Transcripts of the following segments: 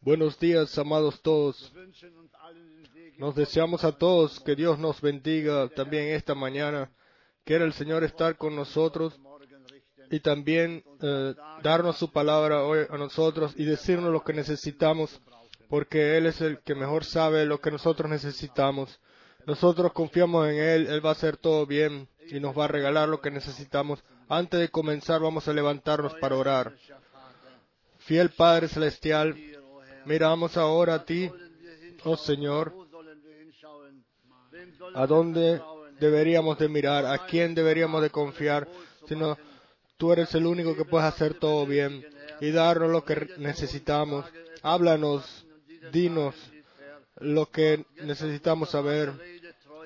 Buenos días, amados todos. Nos deseamos a todos que Dios nos bendiga también esta mañana. Quiera el Señor estar con nosotros y también eh, darnos su palabra hoy a nosotros y decirnos lo que necesitamos, porque Él es el que mejor sabe lo que nosotros necesitamos. Nosotros confiamos en Él, Él va a hacer todo bien y nos va a regalar lo que necesitamos. Antes de comenzar vamos a levantarnos para orar. Fiel Padre Celestial, miramos ahora a ti, oh Señor, a dónde deberíamos de mirar, a quién deberíamos de confiar, sino tú eres el único que puedes hacer todo bien y darnos lo que necesitamos. Háblanos, dinos lo que necesitamos saber.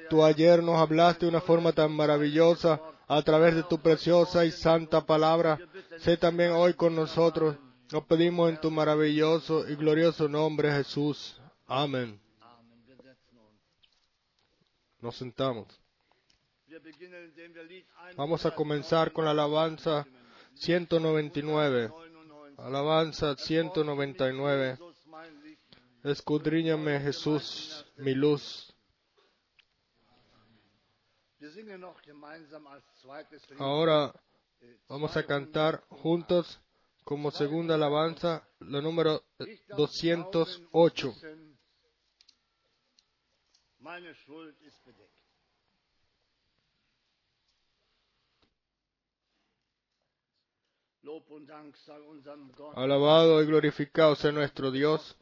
Tú ayer nos hablaste de una forma tan maravillosa a través de tu preciosa y santa palabra. Sé también hoy con nosotros. Lo pedimos en tu maravilloso y glorioso nombre, Jesús. Amén. Nos sentamos. Wir beginnen, indem wir Lied 199 Vamos a comenzar con la alabanza 199. Alabanza 199. Jesus, mein Licht. Escudriñame Jesús, mi luz. Ahora vamos a cantar juntos como segunda alabanza la número Ich darf 208. wissen, Meine Schuld ist bedeckt. Lob und Dank sei unserem Gott, Alabado y glorificado sea nuestro Dios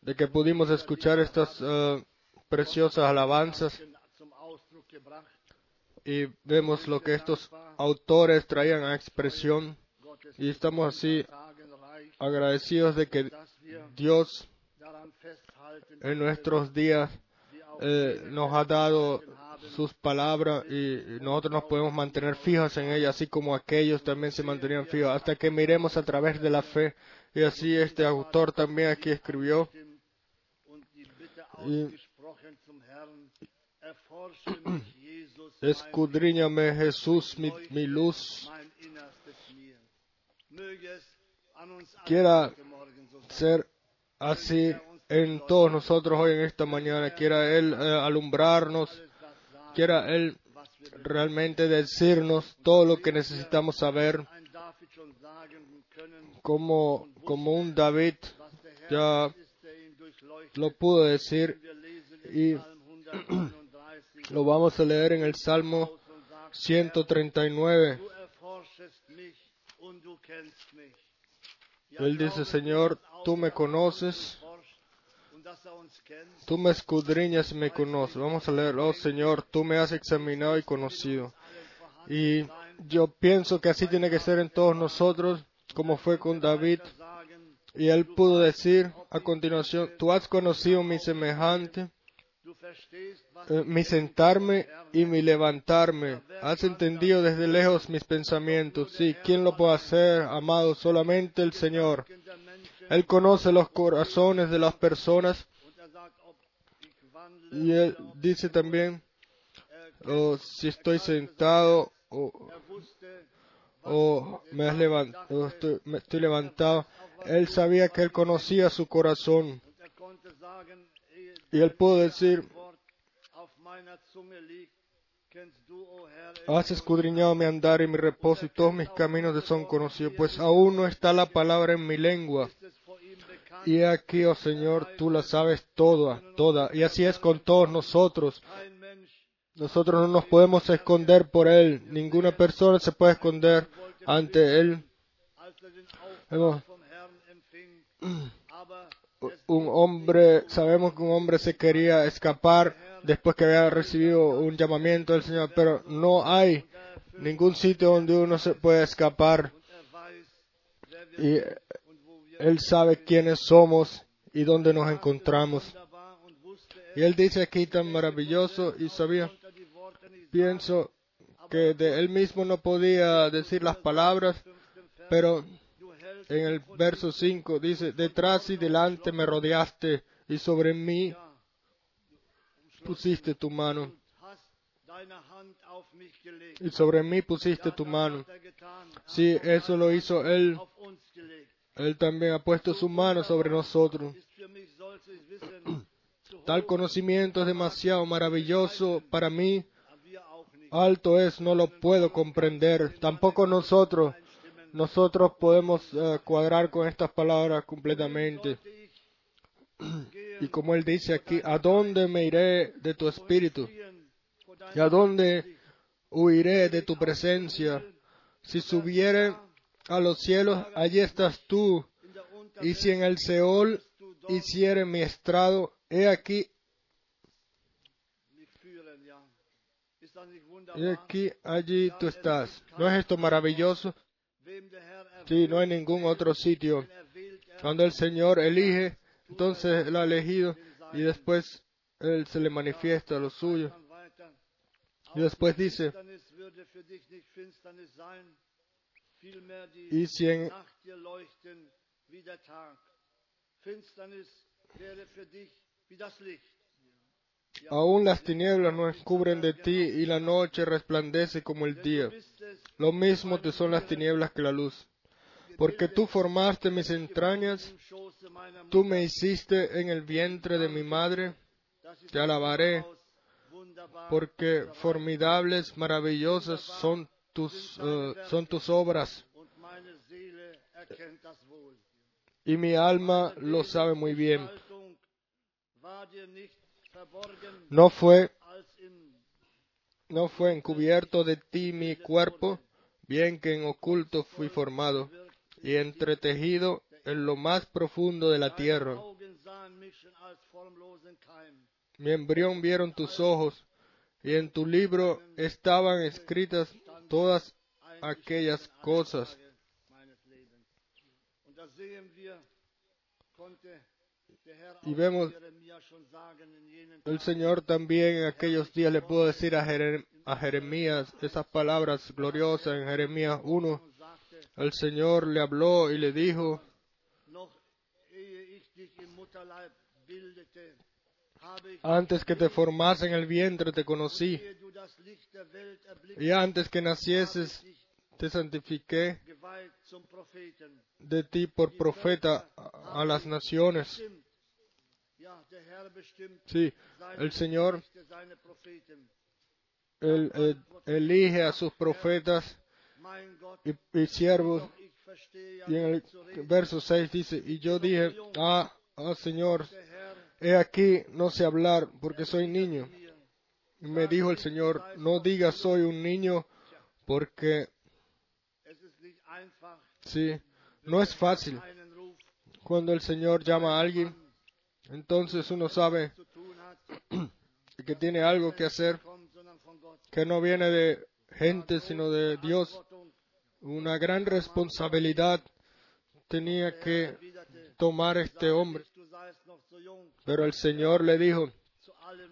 de que pudimos escuchar estas eh, preciosas alabanzas. Y vemos lo que estos autores traían a expresión y estamos así agradecidos de que Dios en nuestros días eh, nos ha dado sus palabras y nosotros nos podemos mantener fijos en ellas, así como aquellos también se mantenían fijos, hasta que miremos a través de la fe. Y así este autor también aquí escribió, escudriñame Jesús, mi, luz, Quiera ser así en todos nosotros hoy en esta mañana. Quiera Él eh, alumbrarnos, quiera Él realmente decirnos todo lo que necesitamos saber, como, como un David ya lo pudo decir y in Psalm 139 lo vamos a leer en el Salmo aus und sagt, 139. du erforschest mich und du kennst mich. Ja, Él dice, Señor, tú me conoces, tú me escudriñas y me conoces. Vamos a leer, oh Señor, tú me has examinado y conocido. Y yo pienso que así tiene que ser en todos nosotros, como fue con David. Y él pudo decir a continuación, tú has conocido mi semejante, mi sentarme y mi levantarme. Has entendido desde lejos mis pensamientos. Sí, ¿quién lo puede hacer, amado? Solamente el Señor. Él conoce los corazones de las personas er y él dice también, oh, si estoy sentado o, er wusste, o me has levantado, estoy, me estoy levantado. Él sabía que él conocía su corazón y él pudo decir, has escudriñado mi andar y mi reposo y todos mis caminos te son conocidos, pues aún no está la palabra en mi lengua. Y aquí, oh Señor, tú la sabes toda, toda. Y así es con todos nosotros. Nosotros no nos podemos esconder por Él. Ninguna persona se puede esconder ante Él. Un hombre, sabemos que un hombre se quería escapar después que había recibido un llamamiento del Señor, pero no hay ningún sitio donde uno se pueda escapar. Y Él sabe quiénes somos y dónde nos encontramos. Y Él dice aquí tan maravilloso y sabía, pienso que de Él mismo no podía decir las palabras, pero en el verso 5 dice, detrás y delante me rodeaste y sobre mí pusiste tu mano. Y sobre mí pusiste tu mano. Sí, eso lo hizo Él Él también ha puesto su mano sobre nosotros. Tal conocimiento es demasiado maravilloso para mí. Alto es, no lo puedo comprender. Tampoco nosotros. Nosotros podemos eh, cuadrar con estas palabras completamente. Y como él dice aquí, ¿a dónde me iré de tu espíritu? ¿Y a dónde huiré de tu presencia? Si subiere a los cielos, allí estás tú. Y si en el Seol hiciere mi estrado, he aquí, he aquí, allí tú estás. ¿No es esto maravilloso? Sí, no hay ningún otro sitio. Cuando el Señor elige, entonces Él ha elegido y después Él se le manifiesta lo suyo. dann weiter. Y después dice, y si en, aún las tinieblas no cubren de ti y la noche resplandece como el día, lo mismo te son las tinieblas que la luz. Porque tú formaste mis entrañas, tú me hiciste en el vientre de mi madre, te alabaré, porque formidables, maravillosas son tus, eh, son tus obras, y mi alma lo sabe muy bien. No fue, no fue encubierto de ti mi cuerpo, bien que en oculto fui formado y entretejido en lo más profundo de la tierra. Mi embrión vieron tus ojos, y en tu libro estaban escritas todas aquellas cosas. Y vemos- El Señor también en aquellos días le pudo decir a, Jere- a Jeremías esas palabras gloriosas en Jeremías 1. und sagte, El Señor le habló y le dijo, antes que te formase en el vientre te conocí, y antes que nacieses te santifiqué de ti por profeta a las naciones. Sí, el Señor elige a sus profetas y, siervos. Y en el verso 6 dice, y yo dije, ah, ah, Señor, he aquí, no sé hablar porque soy niño. me dijo el Señor, no digas soy un niño porque, sí, no es fácil. Cuando el Señor llama a alguien, entonces uno sabe que tiene algo que hacer, que no viene de gente, sino de Dios. Una gran responsabilidad tenía que tomar este hombre. Pero el Señor le dijo,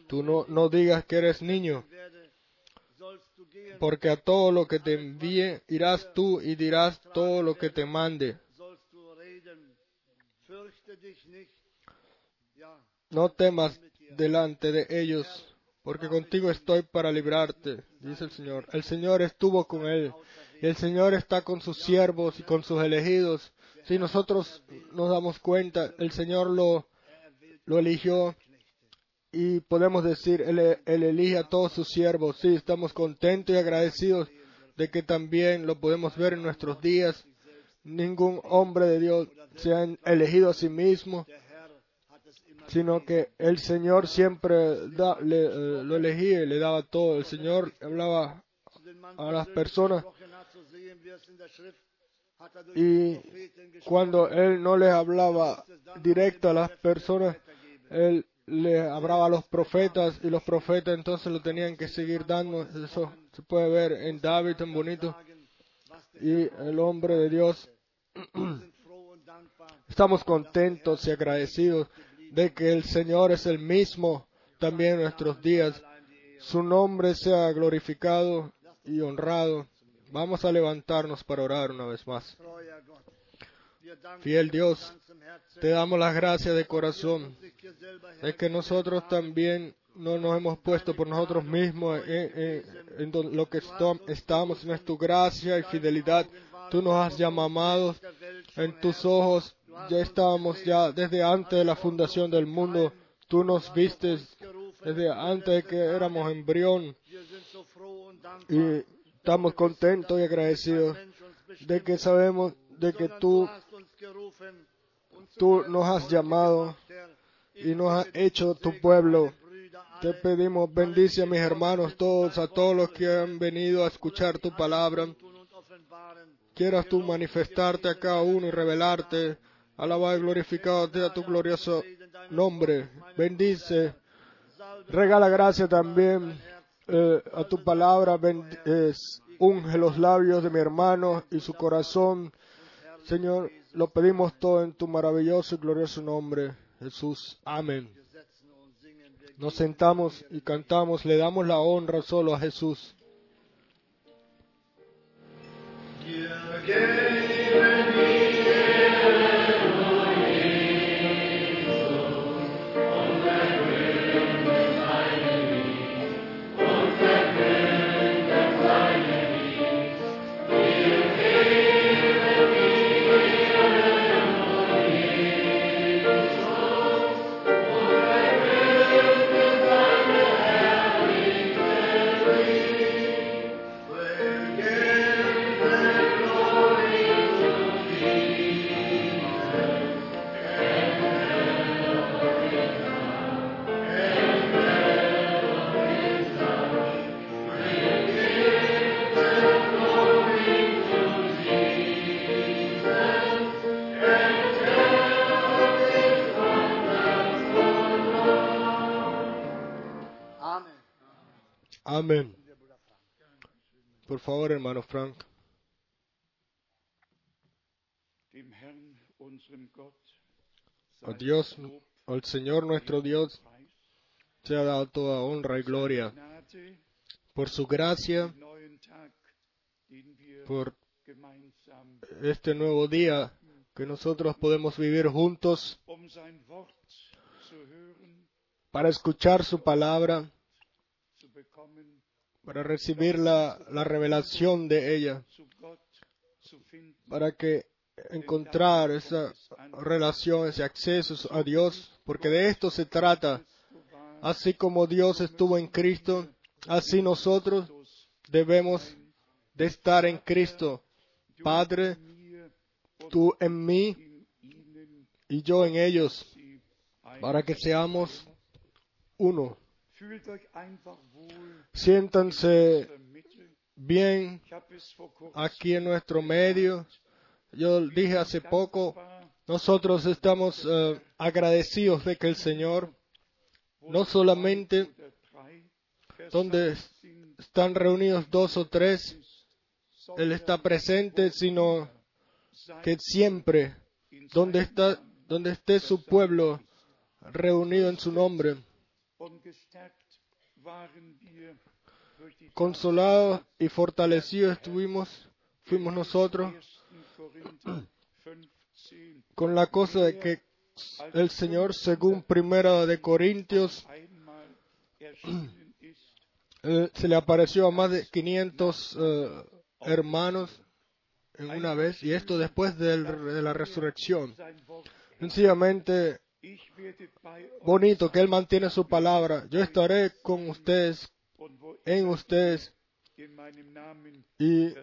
tú no, no digas que eres niño, porque a todo lo que te envíe irás tú y dirás todo lo que te mande. No temas delante de ellos, porque contigo estoy para librarte, dice el Señor. El Señor estuvo con él, y el Señor está con sus siervos y con sus elegidos. Si nosotros nos damos cuenta, el Señor lo, eligió y podemos decir, él elige a todos sus siervos. Sí, estamos contentos y agradecidos de que también lo podemos ver en nuestros días. Ningún hombre de Dios se ha elegido a sí mismo, sino que el Señor siempre da- le, eh, lo elegía y le daba todo. El Señor hablaba a las personas er y cuando Él no les hablaba directo a las personas, Él le hablaba a los profetas y los profetas entonces lo tenían que seguir dando. Eso se puede ver en David tan bonito y el hombre de Dios. Estamos contentos y agradecidos de que el Señor es el mismo también en nuestros días. Su nombre sea glorificado y honrado. Vamos a levantarnos para orar una vez más. Fiel Dios, Te damos las gracias de corazón de que nosotros también no nos hemos puesto por nosotros mismos en, en- en don- lo que estamos, no es tu gracia y fidelidad. Tú nos has llamado En tus ojos ya estábamos ya desde antes de la fundación del mundo. Tú nos vistes desde antes de que éramos embrión y estamos contentos y agradecidos de que sabemos de que tú, tú nos has llamado y nos has hecho tu pueblo. Te pedimos, bendice a mis hermanos todos, a todos los que han venido a escuchar tu palabra. Quieras tú manifestarte a cada uno y revelarte. Alabado y glorificado sea tu glorioso nombre. Bendice. Regala gracia también eh, a tu palabra. Unge los labios de mi hermano y su corazón. Señor, lo pedimos todo en tu maravilloso y glorioso nombre. Jesús. Amén. Nos sentamos y cantamos, le damos la honra solo a Jesús. Favor, hermano Frank. A Dios, al Señor nuestro Dios, Preis, sea dado toda honra y gloria por su gracia, por este nuevo día que nosotros podemos vivir juntos um para escuchar su palabra, para recibir la, la revelación de ella, para que encontrar esa relación, ese acceso a Dios, porque de esto se trata. Así como Dios estuvo en Cristo, así nosotros debemos de estar en Cristo. Padre, tú en mí y yo en ellos, para que seamos uno. Siéntanse bien aquí en nuestro medio. Yo dije hace poco, nosotros estamos eh, agradecidos de que el Señor no solamente donde están reunidos dos o tres, Él está presente, sino que siempre donde está donde esté su pueblo reunido en su nombre, consolados y fortalecidos estuvimos, fuimos nosotros 1. Korinther 15 con la cosa de que el Señor, según Primera de Corintios, eh, se le apareció a más de 500 eh, hermanos en una vez, y esto después del- de la resurrección. sein Wort. Sencillamente Bonito que Él mantiene su palabra. Yo estaré con ustedes, en ustedes, y,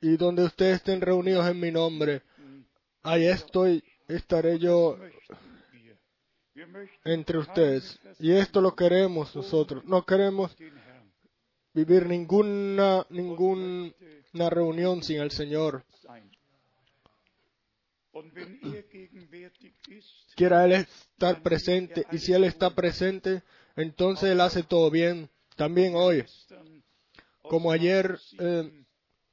y donde ustedes estén reunidos en mi nombre, ahí estoy, estaré yo entre ustedes. Y esto lo queremos nosotros. No queremos vivir ninguna, ninguna reunión sin el Señor. Quiera Él estar presente. Y si Él está presente, entonces Él hace todo bien. También hoy, como ayer eh,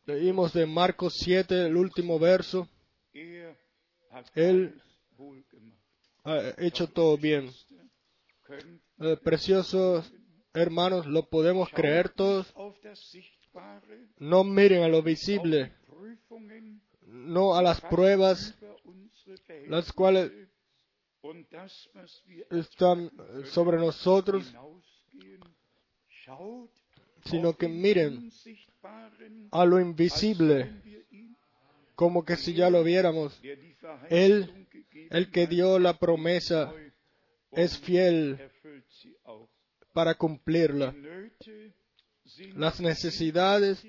leímos de Marcos 7, el último verso, er Él ha hecho todo bien. Eh, preciosos hermanos, lo podemos creer todos. No miren a lo visible, no a las pruebas, las cuales están sobre nosotros, sino que miren a lo invisible, como que si ya lo viéramos. Él, el que dio la promesa, es fiel para cumplirla. Las necesidades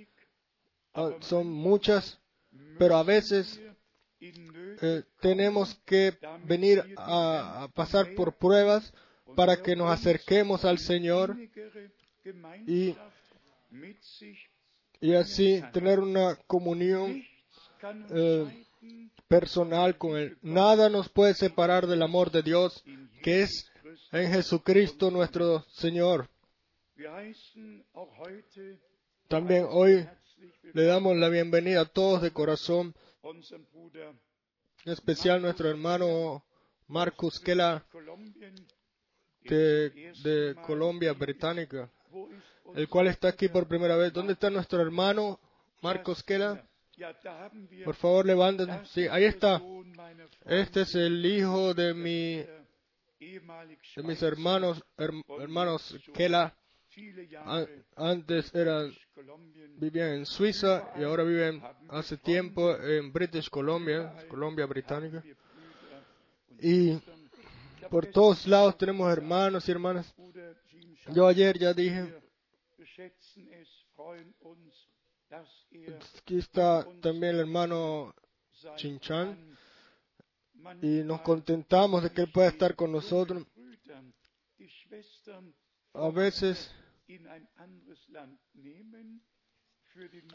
ah, son muchas, pero a veces eh, tenemos que venir a, pasar por pruebas para que nos acerquemos al Señor sich. y así tener una comunión eh, personal con Él. Nada nos puede separar del amor de Dios que es en Jesucristo nuestro Señor. También hoy le damos la bienvenida a todos de corazón, en especial nuestro hermano Marcus Kela de, Colombia Británica, el cual está aquí por primera vez. ¿Dónde está nuestro hermano Marcos Kela? Por favor, levántense. Sí, ahí está. Este es el hijo de, mi, de mis hermanos, her- hermanos Kela. Antes eran, vivían en Suiza y ahora viven hace tiempo en British Columbia, Colombia Británica. Y por todos lados tenemos hermanos y hermanas. Yo ayer ya dije, er aquí está también el hermano Chinchan y nos contentamos de que él pueda estar con nosotros. A veces,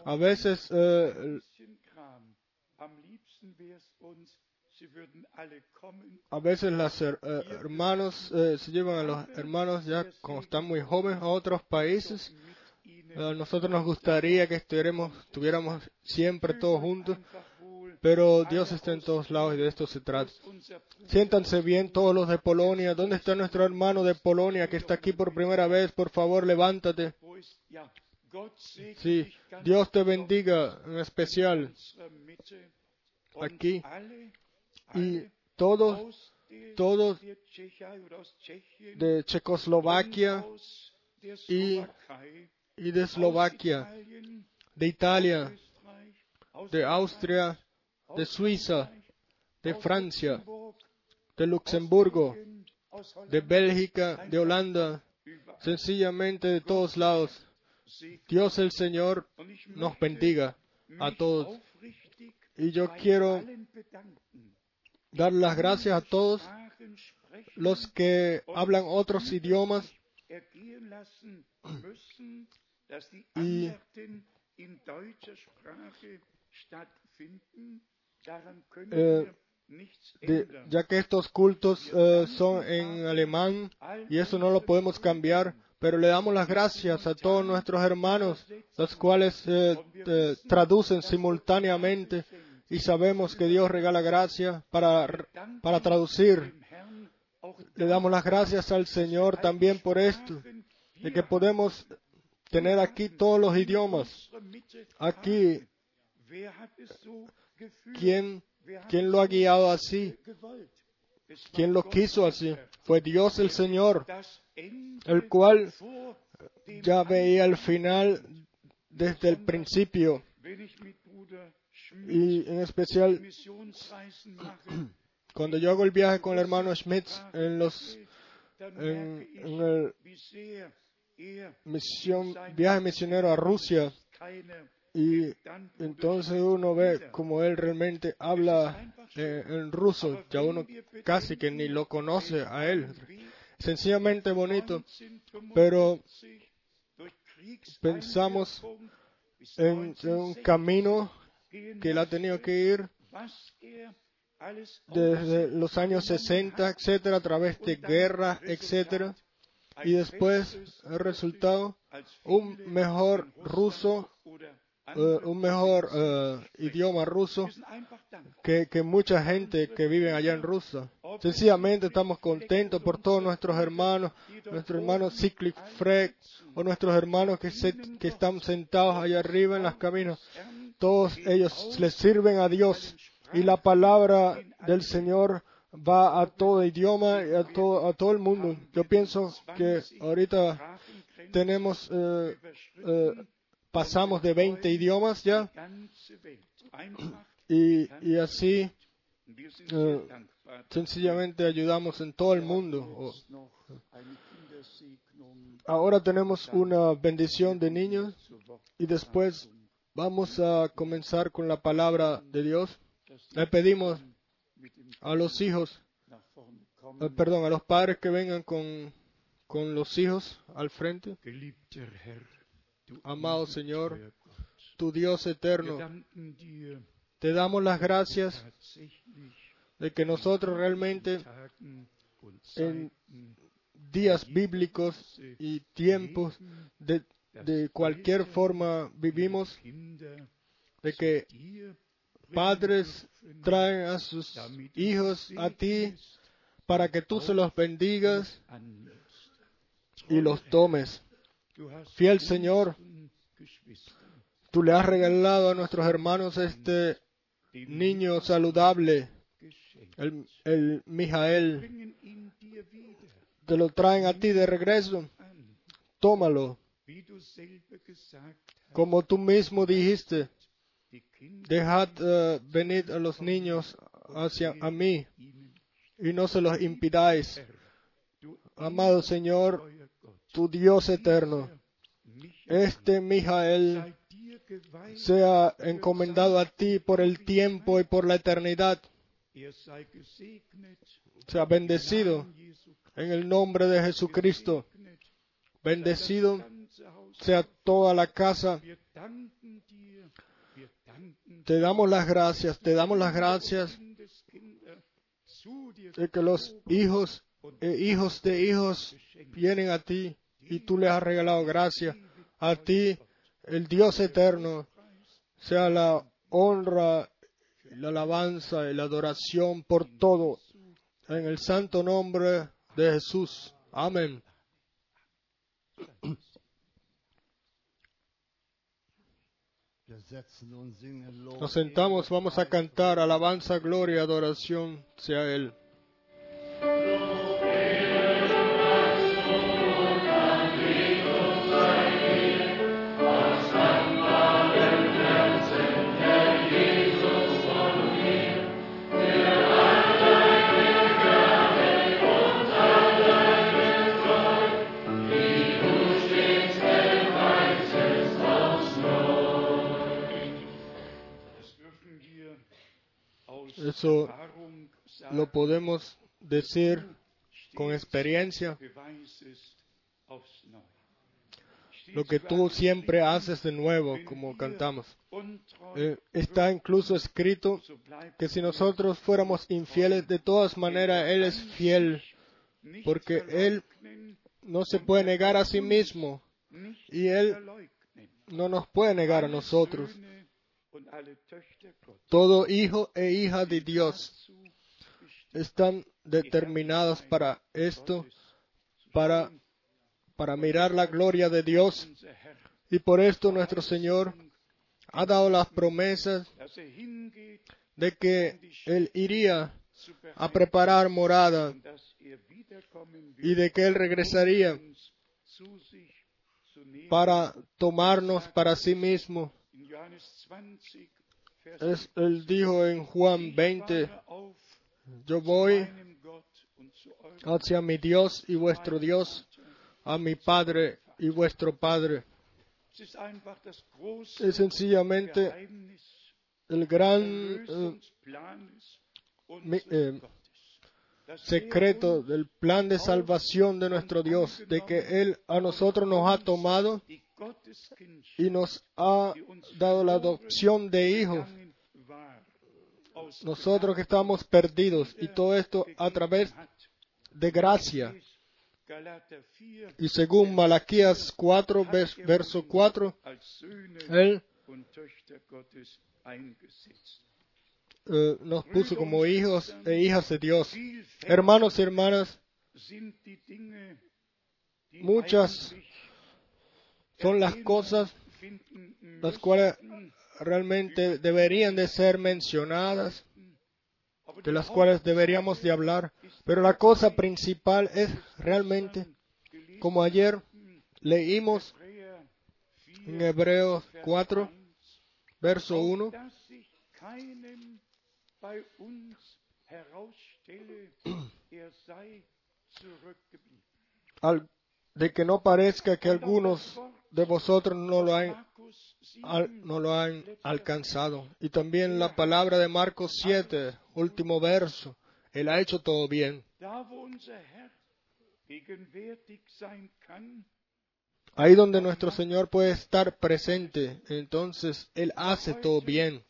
a veces eh, a veces her- eh, hermanos eh, se llevan a los hermanos ya cuando están muy jóvenes a otros países. Eh, A nosotros nos gustaría que estuviéramos, estuviéramos siempre todos juntos, pero Dios está en todos lados y de esto se trata. Siéntanse bien todos los de Polonia. ¿Dónde está nuestro hermano de Polonia que está aquí por primera vez? Por favor, levántate. Sí, Dios te bendiga en especial aquí. Y todos todos de Checoslovaquia y- y de Eslovaquia, de Italia, de Austria, de Suiza, de Francia, de Luxemburgo, de Bélgica, de Holanda, sencillamente de todos lados. Dios el Señor nos bendiga a todos. Y yo quiero dar las gracias a todos los que hablan otros idiomas Y- Eh, de- ya que estos cultos eh, son en alemán y eso no lo podemos cambiar, pero le damos las gracias a todos nuestros hermanos, los cuales eh, eh, traducen simultáneamente y sabemos que Dios regala gracia para, para traducir. Le damos las gracias al Señor también por esto, de que podemos tener aquí todos los idiomas. Aquí, ¿quién, quién lo ha guiado así? ¿Quién lo quiso así? Fue Dios el Señor, el cual ya veía el final desde el principio y en especial cuando yo hago el viaje con el hermano Schmidt en los dann en, en el er misión, viaje misionero a Rusia y entonces uno ve como él realmente habla eh, en ruso, ya uno casi que ni lo conoce a él. Sencillamente bonito, pero pensamos en, en un 1960 camino que él ha tenido que ir desde los años 60, etcétera, a través de guerra, etcétera, y después el resultado, un mejor ruso, eh, un mejor eh, idioma ruso que, que mucha gente que vive allá en Rusia. Sencillamente estamos contentos por todos nuestros hermanos, nuestros hermanos Cyclic Freck o nuestros hermanos que, que están sentados allá arriba en las caminos. Todos ellos les sirven a Dios y la palabra del Señor va a todo idioma y a todo, a todo el mundo. Yo pienso que ahorita tenemos, eh, pasamos de 20 idiomas ya y, así dankbar. sencillamente ayudamos en todo el mundo. Ahora tenemos una bendición de niños y después vamos a comenzar con la palabra de Dios. Le pedimos a los hijos, eh, perdón, a los padres que vengan con, con los hijos al frente. Amado Señor, Tu Dios eterno, dir te damos las gracias tatsächlich de que nosotros realmente en Zeiten días bíblicos y tiempos de, de cualquier forma vivimos, de que padres traen a sus hijos a ti para que tú se los bendigas y los tomes. Fiel Señor, tú le has regalado a nuestros hermanos este niño saludable, el, el Mijael. Te lo traen a ti de regreso. Tómalo. Como tú mismo dijiste, dejad eh, venir a los niños hacia a mí y no se los impidáis. Amado Señor, tu Dios eterno, este Mijael sea encomendado a ti por el tiempo y por la eternidad. er Sea bendecido en el nombre de Jesucristo. Bendecido sea toda la casa. Te damos las gracias, te damos las gracias de que los hijos e hijos de hijos vienen a ti y tú les has regalado gracia. A ti, el Dios eterno, sea la honra, la alabanza y la adoración por todo. En el santo nombre de Jesús. Amén. Nos sentamos, vamos a cantar alabanza, gloria, adoración sea Él. Eso lo podemos decir con experiencia. Lo que tú siempre haces de nuevo, como cantamos. Eh, está incluso escrito que si nosotros fuéramos infieles, de todas maneras Él es fiel, porque Él no se puede negar a sí mismo y Él no nos puede negar a nosotros. Todo hijo e hija de Dios están determinados para esto, para, para mirar la gloria de Dios. Y por esto nuestro Señor ha dado las promesas de que Él iría a preparar morada y de que Él regresaría para tomarnos para sí mismo. Es, él dijo en Juan 20, yo voy hacia mi Dios y vuestro Dios, a mi Padre y vuestro Padre. Es sencillamente el gran eh, eh, secreto del plan de salvación de nuestro Dios, de que Él a nosotros nos ha tomado nos ha dado la adopción de hijos. Nosotros que estamos perdidos y todo esto a través de gracia. Y según Malaquías 4, vers- verso 4, Él eh, nos puso como hijos e hijas de Dios. Hermanos y hermanas, muchas son las cosas las cuales realmente deberían de ser mencionadas, de las cuales deberíamos de hablar, pero la cosa principal es realmente, como ayer leímos en Hebreos 4, verso 1, keinem bei uns herausstelle, er sei zurückgeblieben. al- de que no parezca que algunos de vosotros no lo han, Markus 7, al- no lo han alcanzado. Y también la palabra de Marcos 7, último verso. Él ha hecho todo bien. Ahí donde nuestro Señor puede estar presente, entonces Él hace todo bien.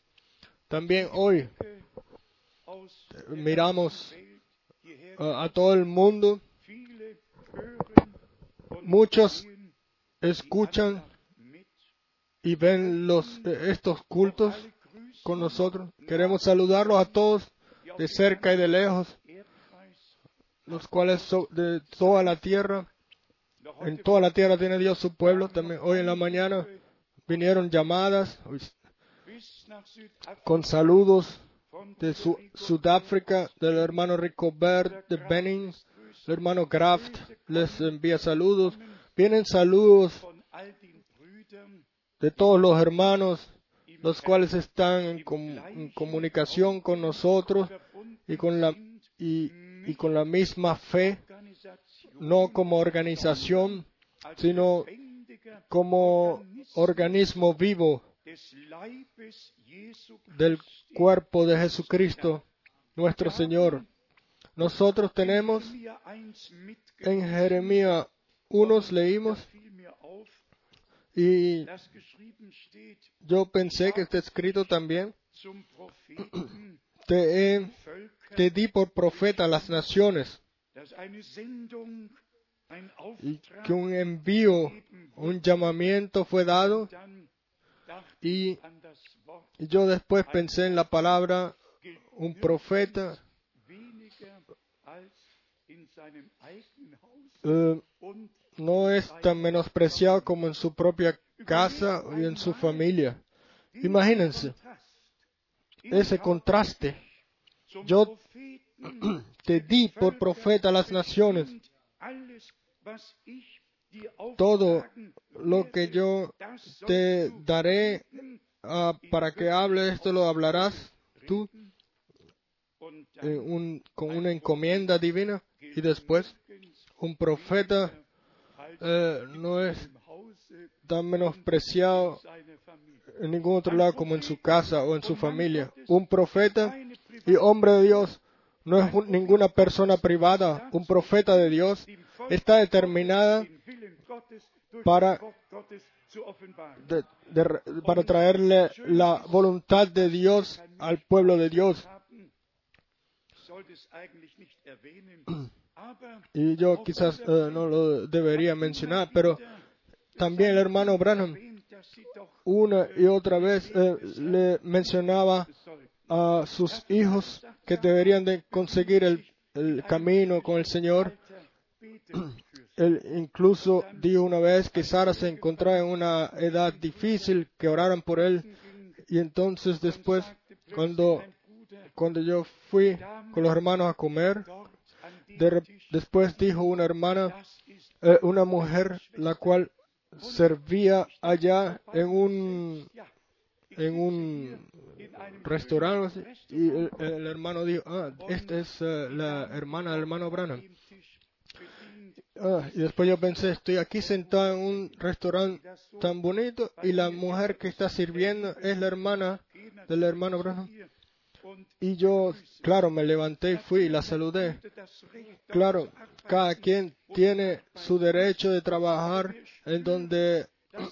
También hoy miramos a todo el mundo, muchos escuchan y ven los, estos cultos con nosotros. Queremos saludarlos a todos de cerca y de lejos, los cuales son de toda la tierra. En toda la tierra tiene Dios su pueblo. También hoy en la mañana vinieron llamadas con saludos de Su- Sudáfrica, del hermano Ricobert, de Benin, el hermano Kraft les envía saludos. Vienen saludos de todos los hermanos, los cuales están en, en comunicación con nosotros y con la, y, y con la misma fe, no como organización, sino como organismo vivo del cuerpo de Jesucristo, nuestro Señor. Nosotros tenemos Jeremia 1 mitgelesen, en Jeremías unos leímos y yo pensé que está escrito también, te, he- te di por profeta a las naciones y que un envío, un llamamiento fue dado y, y yo después pensé en la palabra un profeta eh, no es tan menospreciado como en su propia casa y en su familia. Imagínense ese contraste. Yo te di por profeta a las naciones todo lo que yo te daré ah, para que hable esto lo hablarás tú un- con una encomienda divina y después un profeta eh, no es tan menospreciado en ningún otro lado como en su casa o en su familia. Un profeta y hombre de Dios no es un- ninguna persona privada. Un profeta de Dios está determinada para, de- de- para traerle la voluntad de Dios al pueblo de Dios. Y yo quizás eh, no lo debería mencionar, pero también el hermano Branham una y otra vez eh, le mencionaba a sus hijos que deberían de conseguir el, el camino con el Señor. Él incluso dijo una vez que Sara se encontraba en una edad difícil, que oraran por él. Y entonces después, cuando, cuando yo fui con los hermanos a comer, después dijo una hermana, eh, una mujer, la cual servía allá en un, en un restaurante y el, hermano dijo, ah, esta es eh, la hermana del hermano Branham. Ah, y después yo pensé, estoy aquí sentado en un restaurante tan bonito y la mujer que está sirviendo es la hermana del hermano Branham. Y yo, claro, me levanté y fui y la saludé. Claro, cada quien tiene su derecho de trabajar en donde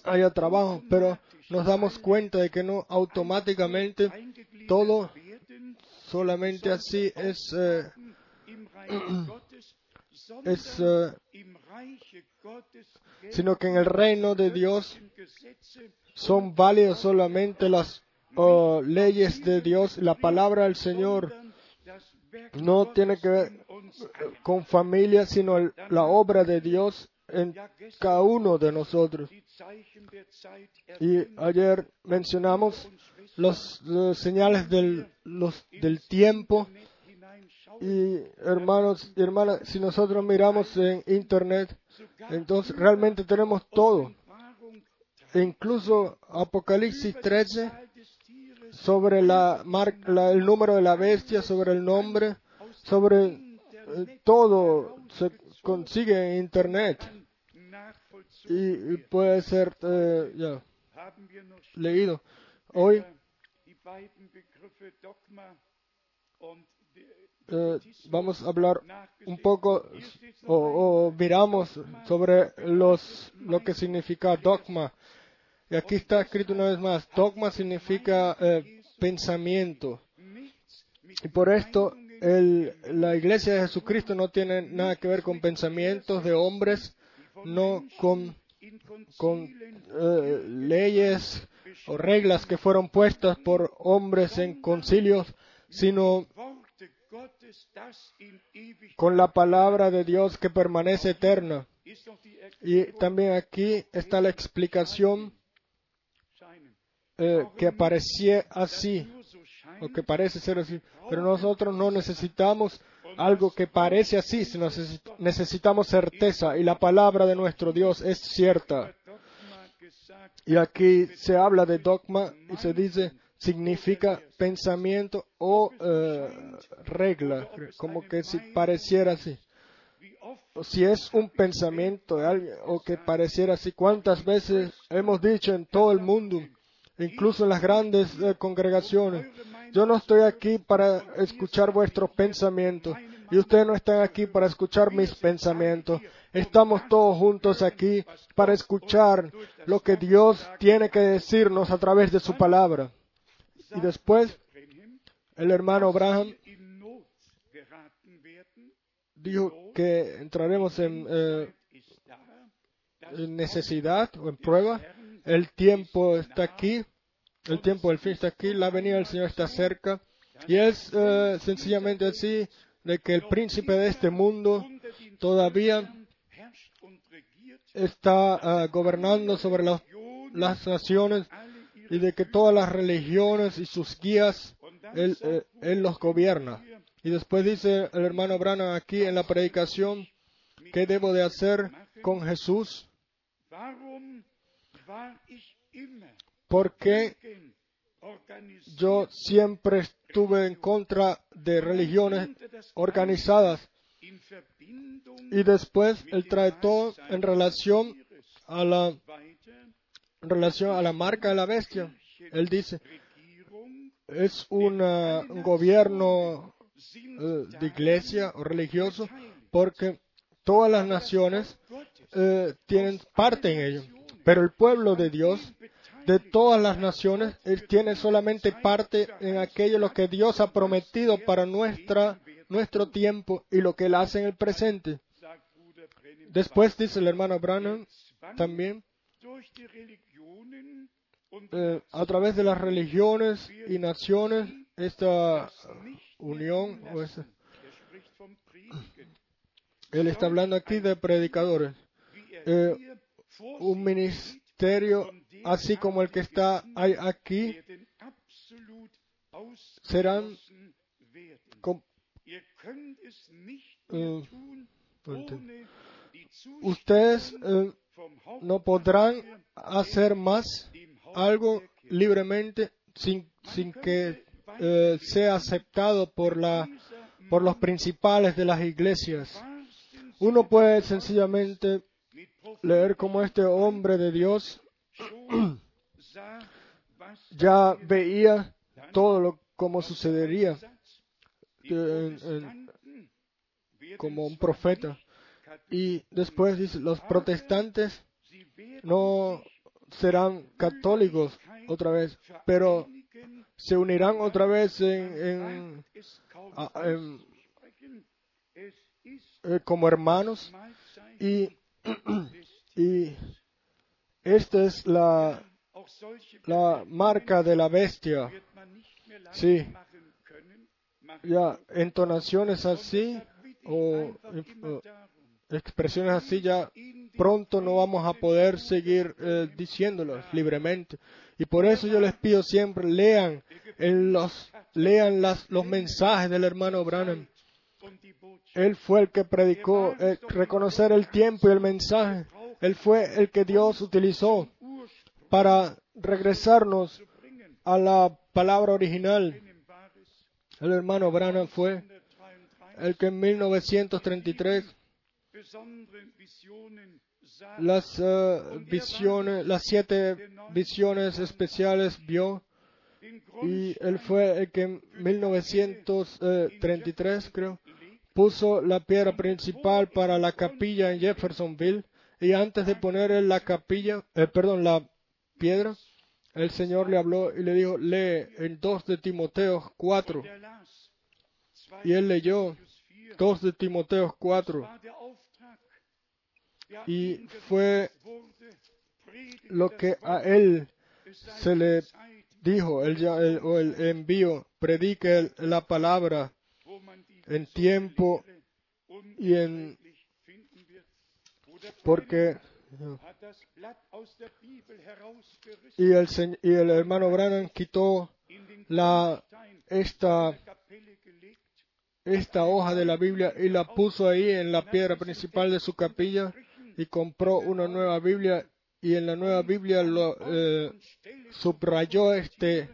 haya trabajo, pero nos damos cuenta de que no automáticamente todo solamente así es, eh, es eh, sino que en el reino de Dios son válidas solamente las oh, leyes de Dios, la palabra del Señor no tiene que ver con familia, sino la obra de Dios en cada uno de nosotros. Y ayer mencionamos los, señales del, los, del tiempo. Y hermanos y hermanas, si nosotros miramos en Internet, entonces realmente tenemos todo. E incluso Apocalipsis 13 Zahl des Tieres sobre la mar- la- el número de la bestia, sobre el nombre, sobre eh, todo se consigue en Internet y, puede ser eh, ya, leído. Hoy eh, vamos a hablar un poco o, o miramos sobre los, lo que significa dogma. Y aquí está escrito una vez más, dogma significa eh, pensamiento. Y por esto la iglesia de Jesucristo no tiene nada que ver con pensamientos de hombres, no con, eh, leyes o reglas que fueron puestas por hombres en concilios, sino con la palabra de Dios que permanece eterna. Y también aquí está la explicación. Eh, que aparecía así, o que parece ser así. Pero nosotros no necesitamos algo que parece así, sino necesi- necesitamos certeza. Y la palabra de nuestro Dios es cierta. Y aquí se habla de dogma y se dice significa pensamiento o eh, regla, como que si pareciera así. si es un pensamiento o que pareciera así, ¿cuántas veces hemos dicho en todo el mundo, incluso en las grandes eh, congregaciones? Yo no estoy aquí para escuchar vuestros pensamientos y ustedes no están aquí para escuchar mis pensamientos. Estamos todos juntos aquí para escuchar lo que Dios tiene que decirnos a través de su palabra. Y después el hermano Abraham dijo que entraremos en, eh, en necesidad o en prueba. El tiempo está aquí, el tiempo del fin está aquí, la venida del Señor está cerca. Y es eh, sencillamente así de que el príncipe de este mundo todavía está ah, gobernando sobre las, naciones y de que todas las religiones y sus guías, él, eh, los gobierna. Y después dice el hermano Branham aquí en la predicación, ¿qué debo de hacer con Jesús? Warum war ich immer ¿Por qué gegen organisiert yo siempre estuve en contra de religiones organizadas? Y después él trae todo en relación a la, relación a la marca de la bestia. Él dice, es un gobierno eh, de iglesia o religioso porque todas las naciones eh, tienen parte en ello. Pero el pueblo de Dios, de todas las naciones, él tiene solamente parte en aquello lo que Dios ha prometido para nuestra, nuestro tiempo y lo que él hace en el presente. Después dice el hermano Branham también, eh, a través de las religiones y naciones, esta unión, o él está hablando aquí de predicadores. Eh, un ministerio así como el que está aquí serán Eh, die ustedes eh, no podrán hacer más algo libremente sin, sin que eh, sea aceptado por, la, por los principales de las iglesias. Uno puede sencillamente leer como este hombre de Dios ya veía todo lo como sucedería eh, como un profeta. Y después dice, los protestantes no serán católicos otra vez, pero se unirán otra vez en, eh, como hermanos y, y esta es la, la marca de la bestia. Sí. Ya entonaciones así o expresiones así ya pronto no vamos a poder seguir eh, diciéndolas libremente. Y por eso yo les pido siempre, lean, en los, lean las, los mensajes del hermano Branham. Él fue el que predicó eh, reconocer el tiempo y el mensaje. Él fue el que Dios utilizó para regresarnos a la palabra original. El hermano Branham fue el que en 1933 las uh, las siete visiones especiales vio y él fue el que en 1933 creo puso la piedra principal para la capilla en Jeffersonville y antes de poner la capilla, eh, perdón, la piedra, el Señor le habló y le dijo, lee en 2 de Timoteo 4. Y él leyó 2 de Timoteo 4. Y fue lo que a él se le dijo, o el envío, predique la palabra en tiempo y en porque y el, hermano Branham quitó la esta esta hoja de la Biblia y la puso ahí en la piedra principal de su capilla y compró una nueva Biblia y en la nueva Biblia lo eh, subrayó este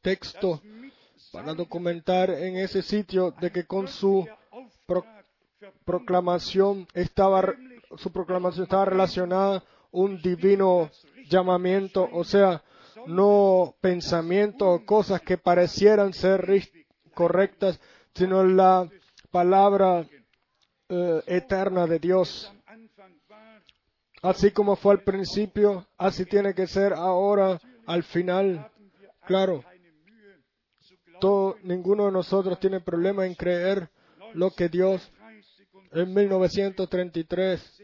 texto para documentar en ese sitio de que con su proclamación estaba su proclamación estaba relacionada un divino llamamiento, o sea, no pensamiento o cosas que parecieran ser correctas, sino la palabra eh, eterna de Dios. Así como fue al principio, así tiene que ser ahora, al final. Claro, ninguno de nosotros tiene problema en creer lo que Dios en 1933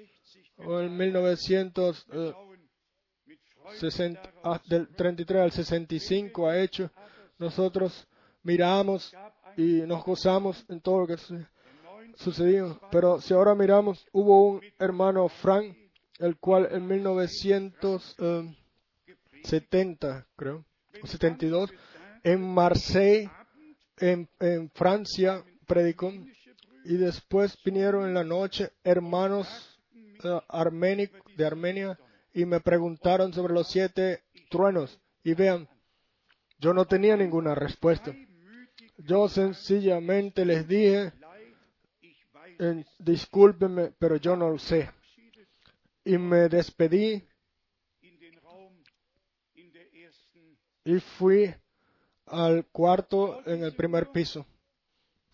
o en 1960, ah, del 33 al 65 ha hecho. Nosotros miramos y nos gozamos en todo lo que sucedió. Pero si ahora miramos, hubo un hermano Frank, el cual en 1970, creo, o 72, en Marseille, en, Francia, predicó. Y después vinieron en la noche hermanos uh, de Armenia y me preguntaron sobre los siete truenos. Y vean, yo no tenía ninguna respuesta. Yo sencillamente les dije, discúlpenme, pero yo no lo sé. Y me despedí y fui al cuarto en el primer piso.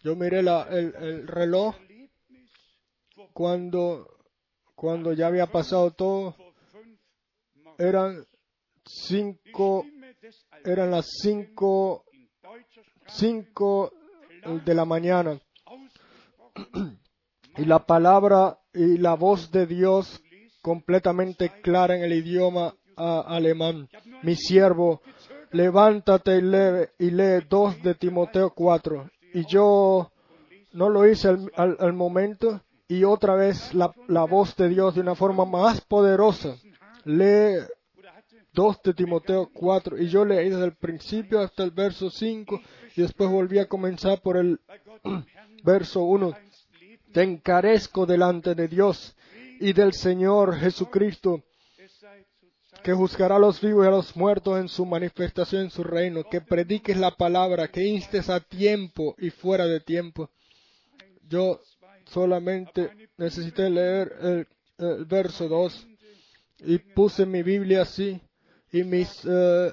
Yo miré la, el, el, reloj cuando, cuando ya había pasado todo. Eran cinco, eran las cinco, cinco de la mañana. Y la palabra y la voz de Dios completamente clara en el idioma alemán. Mi siervo levántate y lee, y lee 2 de Timoteo 4. Y yo no lo hice al, momento y otra vez la, la, voz de Dios de una forma más poderosa. Lee 2 de Timoteo 4 y yo leí desde el principio hasta el verso 5 y después volví a comenzar por el verso 1. Te encarezco delante de Dios y del Señor Jesucristo que juzgará a los vivos y a los muertos en su manifestación en su reino, que prediques la palabra, que instes a tiempo y fuera de tiempo. Yo solamente necesité leer el, verso 2 y puse mi Biblia así y mis, eh,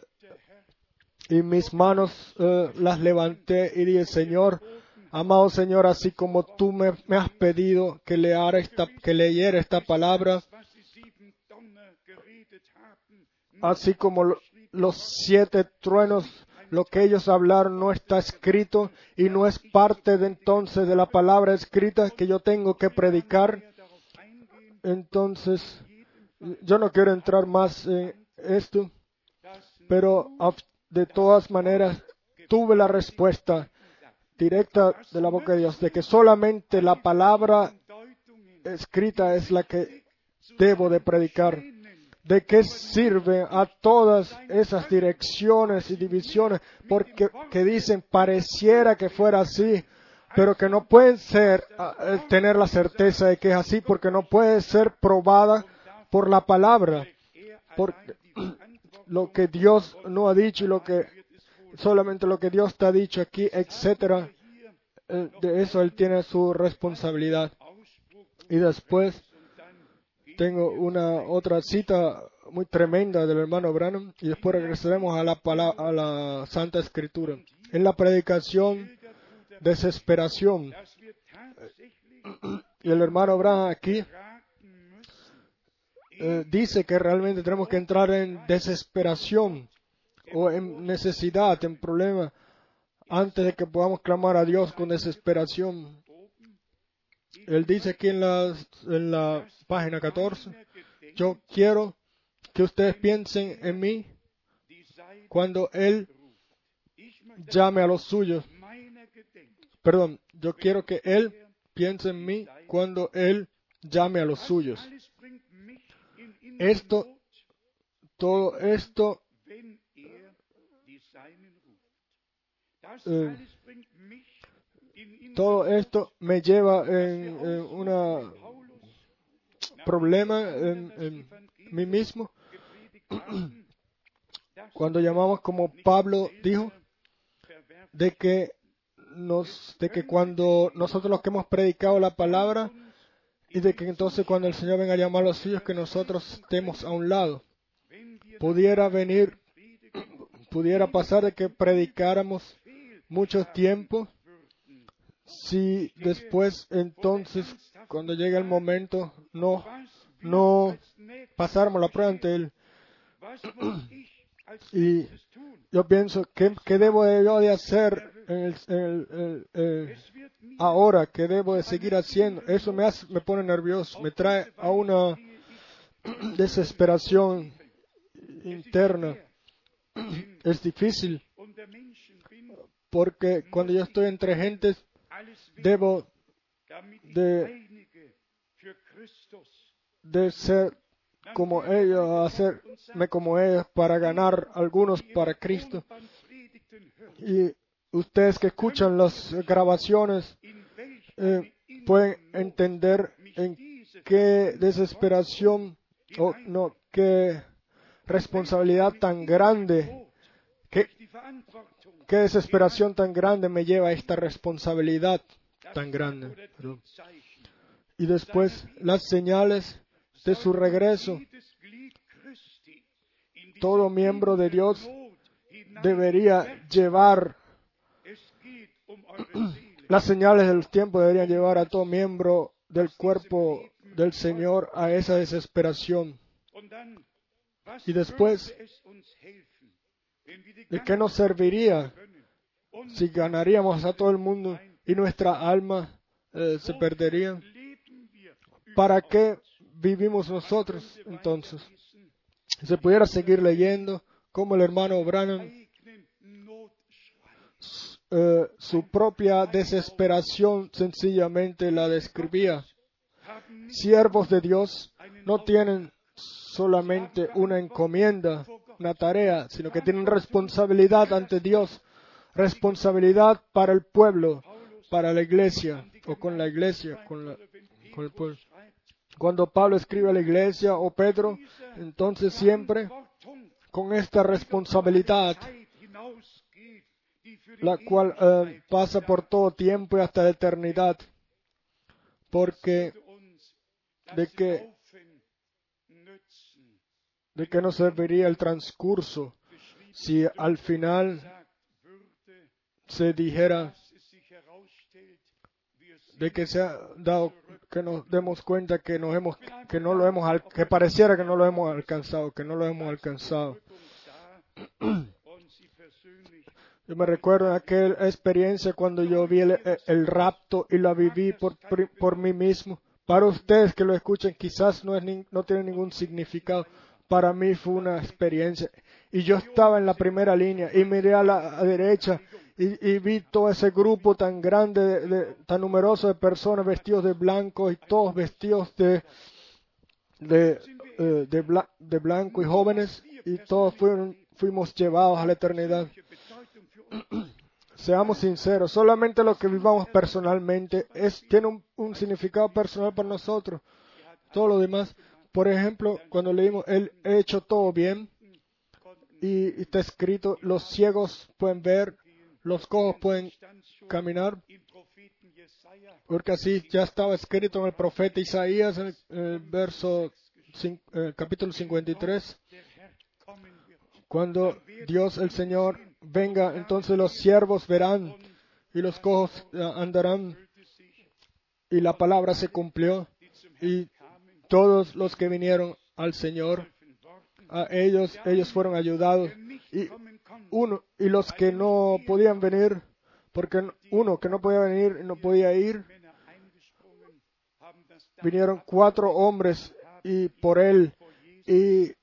y mis manos eh, las levanté y dije, Señor, amado Señor, así como tú me, has pedido que, esta, que leyera esta palabra, así como los siete truenos, lo que ellos hablaron no está escrito y no es parte de entonces de la palabra escrita que yo tengo que predicar. Entonces, yo no quiero entrar más en esto, pero de todas maneras tuve la respuesta directa de la boca de Dios de que solamente la palabra escrita es la que debo de predicar. ¿De qué sirve a todas esas direcciones y divisiones? Porque que dicen pareciera que fuera así, pero que no pueden ser, ah, tener la certeza de que es así, porque no puede ser probada por la palabra. Porque lo que Dios no ha dicho y lo que solamente lo que Dios te ha dicho aquí, etcétera. Eh, de eso él tiene su responsabilidad. Y después tengo una otra cita muy tremenda del hermano Branham y después regresaremos a la, pala- a la Santa Escritura. En la predicación, desesperación. Y el hermano Branham aquí eh, dice que realmente tenemos que entrar en desesperación o en necesidad, en problema, antes de que podamos clamar a Dios con desesperación. Él dice aquí en la, página 14, yo quiero que ustedes piensen en mí cuando Él llame a los suyos. Perdón, yo quiero que Él piense en mí cuando Él llame a los suyos. Esto, todo esto Eh, todo esto me lleva en, nach problema en, mí mismo. Cuando llamamos como Pablo dijo de que nos de que cuando nosotros los que hemos predicado la palabra y de que entonces cuando el Señor venga a llamar a los suyos que nosotros estemos a un lado. Pudiera venir pudiera pasar de que predicáramos mucho tiempo si después entonces cuando llegue el momento no no pasáramos la prueba ante él. Y yo pienso ¿qué, qué debo de yo de hacer en el- en el- eh, ahora qué debo de seguir haciendo eso me hace, me pone nervioso me trae a una desesperación interna. Es difícil porque cuando yo estoy entre gentes debo de- de ser como ellos, hacerme como ellos para ganar algunos para Cristo. Y ustedes que escuchan las grabaciones eh, pueden entender en qué desesperación o no, qué responsabilidad tan grande, qué, desesperación tan grande me lleva esta responsabilidad tan grande. Y después las señales de su regreso. Todo miembro de Dios debería llevar. Las señales de los tiempos deberían llevar a todo miembro del cuerpo del Señor a esa desesperación. Y después, ¿De qué nos serviría si ganaríamos a todo el mundo y nuestra alma eh, se perdería? ¿Para qué vivimos nosotros entonces? se pudiera seguir leyendo como el hermano Branham eh, su propia desesperación sencillamente la describía. Siervos de Dios no tienen solamente una encomienda, una tarea, sino que tienen responsabilidad ante Dios, responsabilidad para el pueblo, para la iglesia, o con la iglesia, con, la- con el pueblo. Cuando Pablo escribe a la iglesia o Pedro, entonces siempre con esta responsabilidad, la cual eh, pasa por todo tiempo y hasta la eternidad, porque de que-. De qué nos serviría el transcurso si al final se dijera de que se ha dado que nos demos cuenta que nos hemos que no lo hemos que pareciera que no lo hemos alcanzado que no lo hemos alcanzado yo me recuerdo en aquella experiencia cuando yo vi el, el rapto y la viví por, por mí mismo. Para ustedes que lo escuchen quizás no es no tiene ningún significado para mí fue una experiencia y yo estaba en la primera línea y miré a la derecha y, vi todo ese grupo tan grande, de- de- tan numeroso de personas vestidos de blanco y todos vestidos de, de, eh, bla- de blanco y jóvenes y todos fueron, fuimos llevados a la eternidad. Seamos sinceros, solamente lo que vivamos personalmente es, tiene un, un significado personal para nosotros. Todo lo demás, por ejemplo, cuando leímos, Él ha hecho todo bien, y está escrito, los ciegos pueden ver, los cojos pueden caminar, porque así ya estaba escrito en el profeta Isaías, en el, verso capítulo 53, cuando Dios el Señor venga, entonces los siervos verán y los cojos eh, andarán y la palabra se cumplió y todos los que vinieron al Señor, a ellos, ellos fueron ayudados y uno y los que no podían venir, porque uno que no podía venir no podía ir, vinieron cuatro hombres y por él y,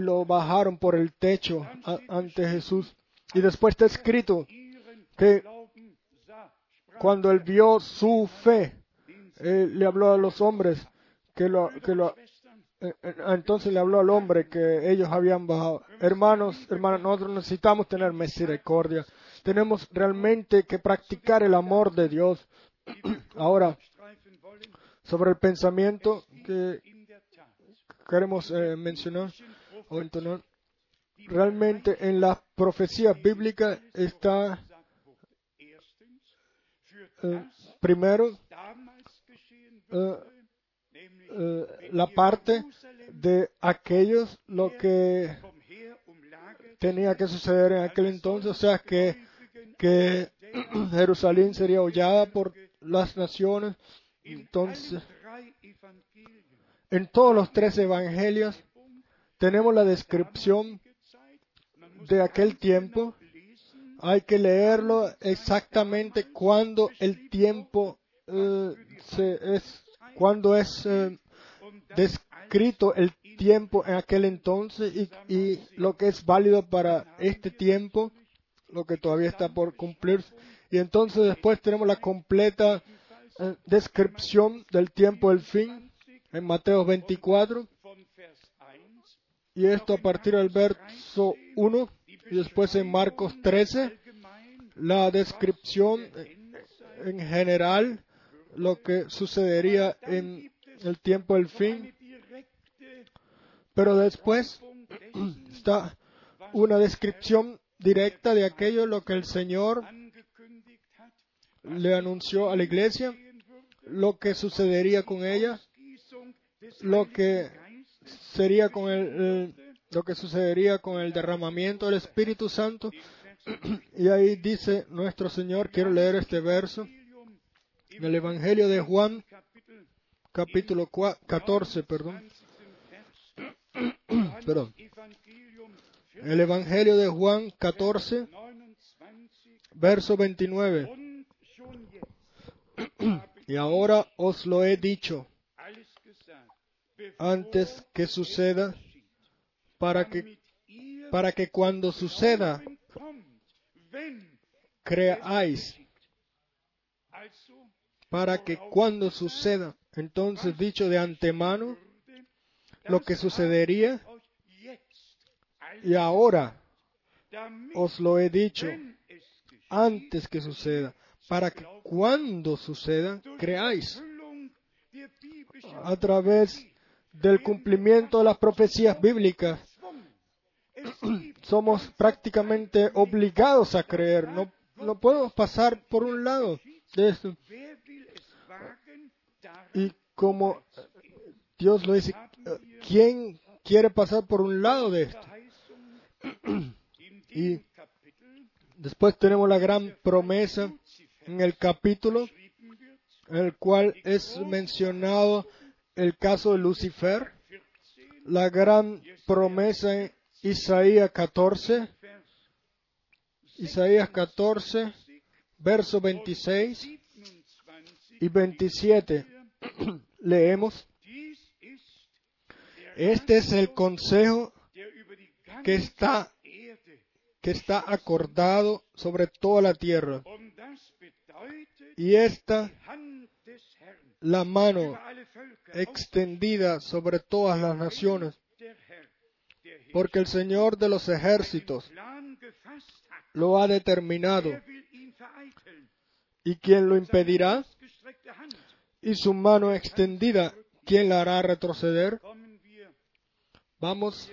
lo bajaron por el techo ante Jesús. Y después está escrito que cuando él vio su fe, él le habló a los hombres que lo, que lo, eh, eh, entonces le habló al hombre que ellos habían bajado. Hermanos, hermanos, nosotros necesitamos tener misericordia. Tenemos realmente que practicar el amor de Dios. Ahora, sobre el pensamiento que queremos eh, mencionar o entonar, realmente en la profecía bíblica está primero eh, la parte de aquellos lo que tenía que suceder en aquel entonces, o sea que, que Jerusalén sería hollada por las naciones. Entonces, en todos los tres evangelios tenemos la descripción de aquel tiempo. Hay que leerlo exactamente cuando el tiempo eh, se es cuando es eh, descrito el tiempo en aquel entonces y, lo que es válido para este tiempo, lo que todavía está por cumplir. Y entonces después tenemos la completa eh, descripción del tiempo del fin en Mateo 24. Y esto a partir del verso 1 y después en Marcos 13, la descripción en general lo que sucedería en el tiempo del fin. Pero después está una descripción directa de aquello lo que el Señor le anunció a la iglesia, lo que sucedería con ella, lo que sería con el, lo que sucedería con el derramamiento del Espíritu Santo. Y ahí dice nuestro Señor, quiero leer este verso, en el Evangelio de Juan, capítulo 14, perdón. perdón. El Evangelio de Juan 14, verso 29. y ahora os lo he dicho antes que suceda para que para que cuando suceda creáis para que cuando suceda, entonces dicho de antemano, lo que sucedería, y ahora os lo he dicho antes que suceda, para que cuando suceda, creáis. A través del cumplimiento de las profecías bíblicas, somos prácticamente obligados a creer. No, no podemos pasar por un lado de esto. Y como Dios lo dice, ¿quién quiere pasar por un lado de esto? Y después tenemos la gran promesa en el capítulo en el cual es mencionado el caso de Lucifer, la gran promesa en Isaías 14, Isaías 14, verso 26 y 27. Leemos. Este es el consejo que está, que está acordado sobre toda la tierra. Y esta, la mano extendida sobre todas las naciones. Porque el Señor de los ejércitos lo ha determinado. ¿Y quién lo impedirá? Y su mano extendida, ¿quién la hará retroceder? Vamos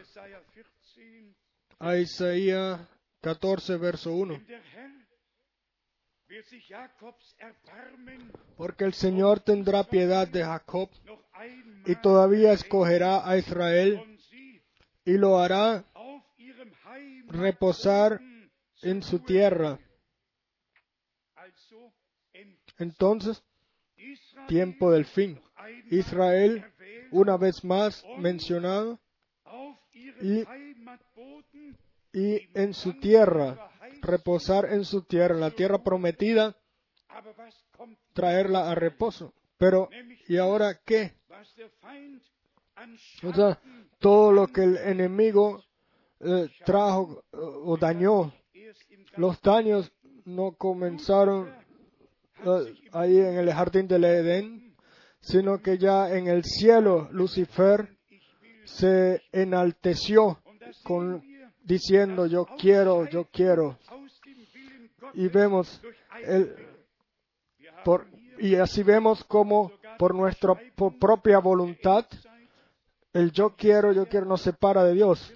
a Isaías 14, verso 1. Denn der Herr wird sich Jakobs erbarmen, Porque el Señor tendrá piedad de Jacob y todavía escogerá a Israel y lo hará reposar en su tierra. Entonces, tiempo del fin. Israel, una vez más mencionado, y- en su tierra, reposar en su tierra, la tierra prometida, traerla a reposo. Pero, ¿y ahora qué? O sea, todo lo que el enemigo eh, trajo eh, o dañó, los daños no comenzaron ahí en el jardín del Edén, sino que ya en el cielo Lucifer se enalteció con, diciendo yo quiero, yo quiero. Y vemos el, por, y así vemos como por nuestra por propia voluntad el yo quiero, yo quiero nos separa de Dios.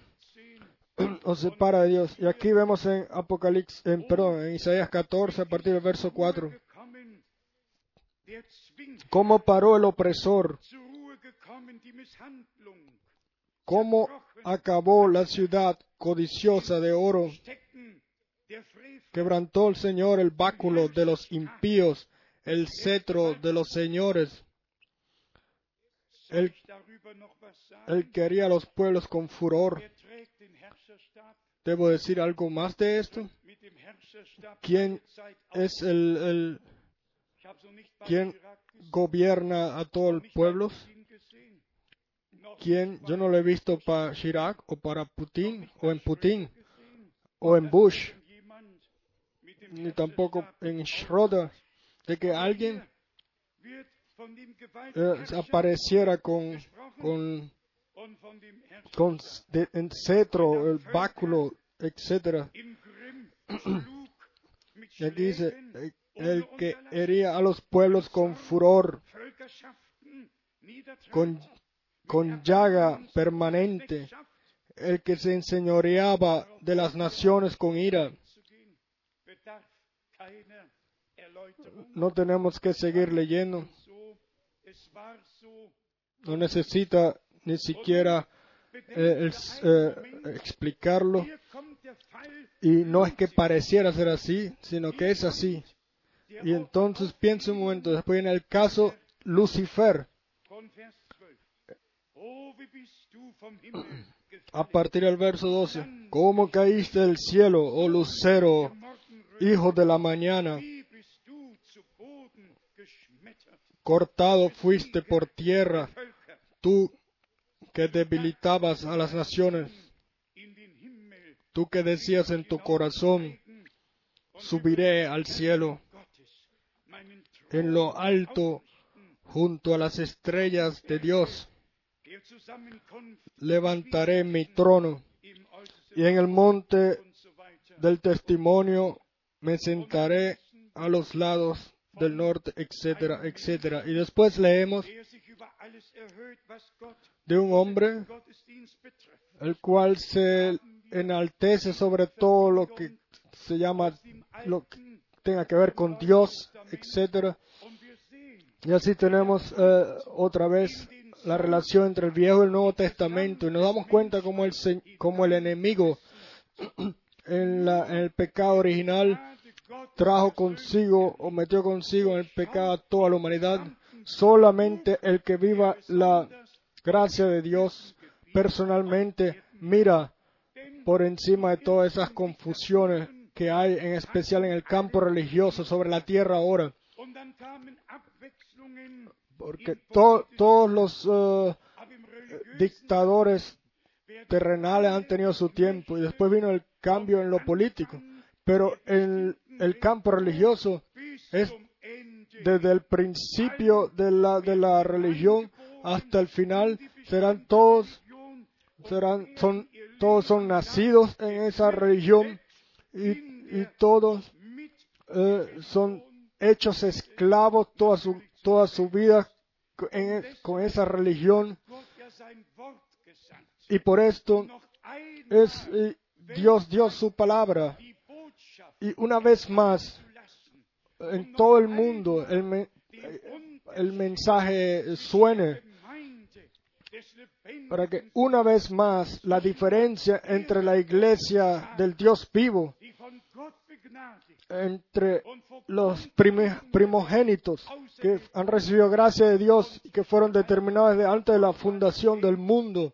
Nos separa de Dios. Y aquí vemos en Apocalipsis, en, perdón, en Isaías 14 a partir del verso 4, gekommen, der zwingt cómo paró el opresor, cómo acabó la ciudad codiciosa de oro, quebrantó el Señor el báculo de los impíos, el cetro de los señores. soll El, ich darüber noch was sagen? el que haría a los pueblos con furor. ¿Debo decir algo más de esto? ¿Quién es el quién gobierna a todo el nicht pueblo? bei Putin gesehen, noch ¿Quién? Yo no lo he visto para Chirac o para Putin o en Putin o en Bush ni tampoco en Schroeder de que alguien eh, apareciera con con con en cetro, el báculo, mit Y aquí dice eh, el que hería a los pueblos con furor, con, con llaga permanente, el que se enseñoreaba de las naciones con ira. No tenemos que seguir leyendo, no necesita ni siquiera eh, eh, explicarlo. Y no es que pareciera ser así, sino que es así. Y entonces piensa un momento, después viene el caso Lucifer, von Vers 12. Wie bist du vom Himmel a partir del verso 12. ¿Cómo caíste del cielo, oh lucero, hijo de la mañana? Cortado fuiste por tierra, tú que debilitabas a las naciones, tú que decías en tu corazón, subiré al cielo, en lo alto, junto a las estrellas de Dios, levantaré mi trono, y en el monte del testimonio me sentaré a los lados del norte, etcétera, etcétera. Y después leemos de un hombre el cual se enaltece sobre todo lo que se llama lo tenga que ver con Dios, sehen, Y así tenemos eh, otra vez la relación entre el Viejo y el Nuevo Testamento y nos damos cuenta como el, como el enemigo en, la, en el pecado original trajo consigo o metió consigo en el pecado a toda la humanidad. Solamente el que viva la gracia de Dios personalmente mira por encima de todas esas confusiones que hay, en especial en el campo religioso sobre la tierra ahora. Porque to- todos los religiösen dictadores terrenales han tenido su tiempo y después vino el cambio en lo político. Pero en el campo religioso es desde el principio de la, de la religión hasta el final serán todos serán son todos son nacidos en esa religión y, y todos eh, son hechos esclavos toda su toda su vida en- con esa religión. Y por esto es Dios dio su palabra. Y una vez más en todo el mundo el, me- el mensaje suene para que una vez más la diferencia entre la iglesia del Dios vivo, entre los primogénitos que han recibido gracia de Dios y que fueron determinados desde antes de la fundación del mundo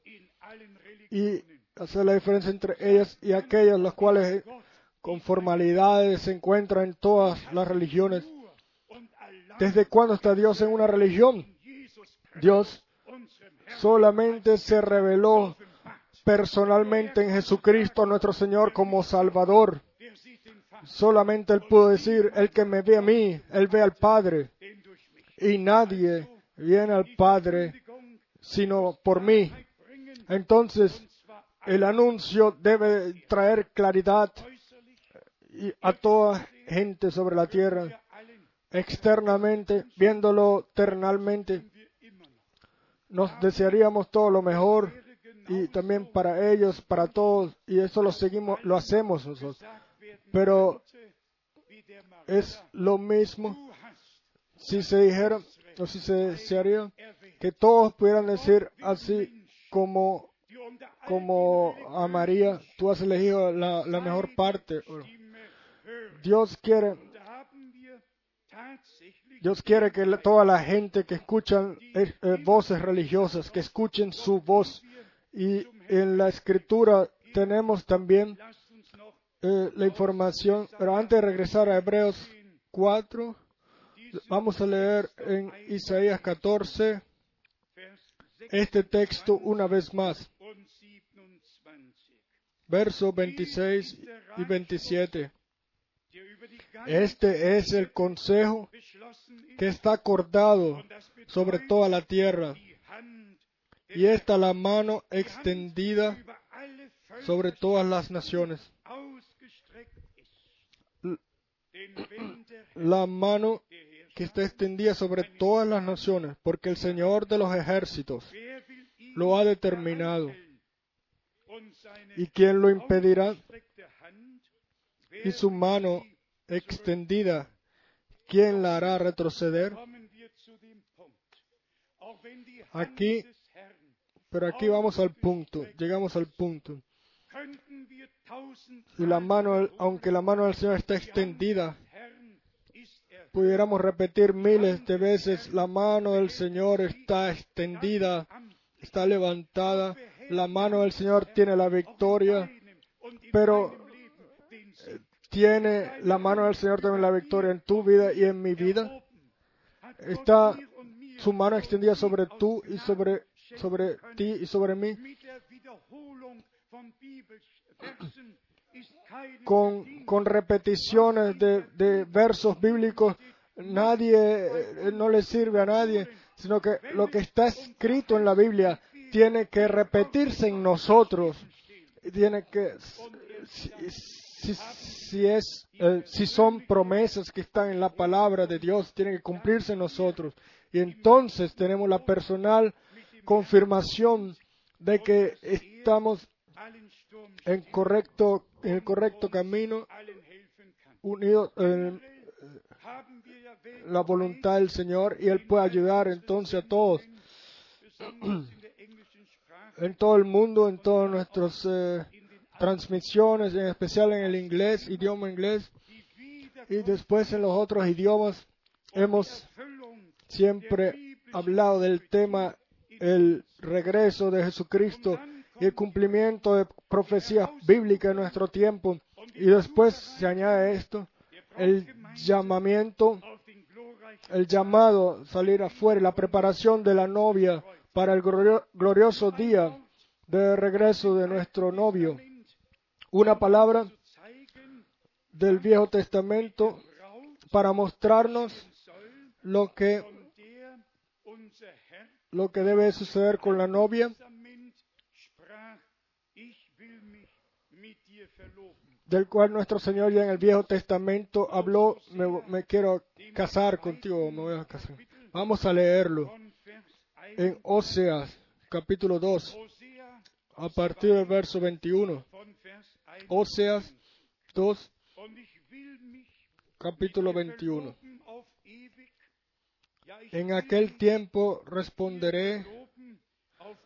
y hacer la diferencia entre ellas y aquellas las cuales con formalidades se encuentran en todas las religiones. ¿Desde cuándo está Dios en una religión? Dios solamente se reveló personalmente en Jesucristo nuestro Señor como Salvador. Solamente Él pudo decir, el que me ve a mí, Él ve al Padre. Y nadie viene al Padre sino por mí. Entonces, el anuncio debe traer claridad a toda gente sobre la tierra, externamente, viéndolo terrenalmente. Nos desearíamos todo lo mejor y también para ellos, para todos, y eso lo seguimos, lo hacemos nosotros. Pero es lo mismo si se dijera o si se desearía que todos pudieran decir así como como a María, tú has elegido la, la mejor parte. Dios quiere, Dios quiere que toda la gente que escuchan eh, voces religiosas, que escuchen su voz. Y en la escritura tenemos también eh, la información, pero antes de regresar a Hebreos 4, vamos a leer en Isaías 14 Vers 6 este texto una vez más, und 27, versos 26 y 27. Este es el consejo que está acordado sobre toda la tierra, y esta la mano extendida sobre todas las naciones. La mano que está extendida sobre todas las naciones, porque el Señor de los ejércitos lo ha determinado. ¿Y quién lo impedirá? Y su mano extendida, ¿quién la hará retroceder? Aquí- Pero aquí vamos al punto, llegamos al punto. Y la mano, aunque la mano del Señor está extendida, pudiéramos repetir miles de veces, la mano del Señor está extendida, está levantada, la mano del Señor tiene la victoria, pero tiene la mano del Señor también la victoria en tu vida y en mi vida. Está su mano extendida sobre tú y sobre, sobre ti y sobre mí. con, con repeticiones de, de versos bíblicos, nadie, eh, no le sirve a nadie, sino que lo que está escrito en la Biblia tiene que repetirse en nosotros. Tiene que, si, si, es, eh, si son promesas que están en la palabra de Dios, tienen que cumplirse nosotros. Y entonces tenemos la personal confirmación de que estamos en correcto en el correcto camino unidos en Welt la voluntad del Señor y él puede ayudar entonces a todos en todo el mundo en todas nuestras eh, transmisiones en especial en el inglés idioma inglés y después en los otros idiomas hemos siempre hablado del tema el regreso de Jesucristo y el cumplimiento de profecías bíblicas en nuestro tiempo y después se añade esto el llamamiento el llamado salir afuera, la preparación de la novia para el glorio- glorioso día de regreso de nuestro novio. Una palabra del Viejo Testamento para mostrarnos lo que, lo que debe suceder con la novia, del cual nuestro Señor ya en el Viejo Testamento habló, me, me quiero casar contigo, me voy a casar. Vamos a leerlo Von Vers 1 en Oseas, capítulo 2, Hosea, a partir del verso 21. Oseas 2, Und ich will mich capítulo dir 21. verloben auf ewig. Ja, ich En aquel tiempo responderé,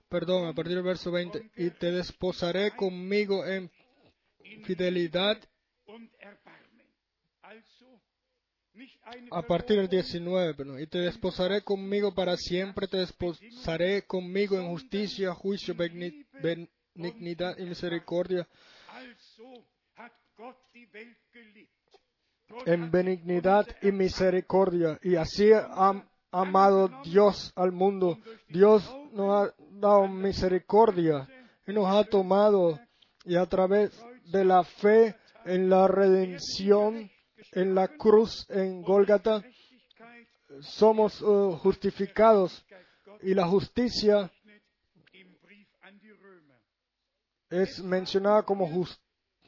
perdón, a partir del verso 20, y te desposaré conmigo en fidelidad a partir del Verlobung, 19, perdón, y te desposaré conmigo para siempre, te desposaré conmigo en justicia, juicio, benignidad y misericordia, en benignidad y misericordia. Y así ha amado Dios al mundo. Dios nos ha dado misericordia y nos ha tomado y a través de la fe en la redención, en la cruz, en Gólgata, somos eh, justificados y la justicia es mencionada como jus-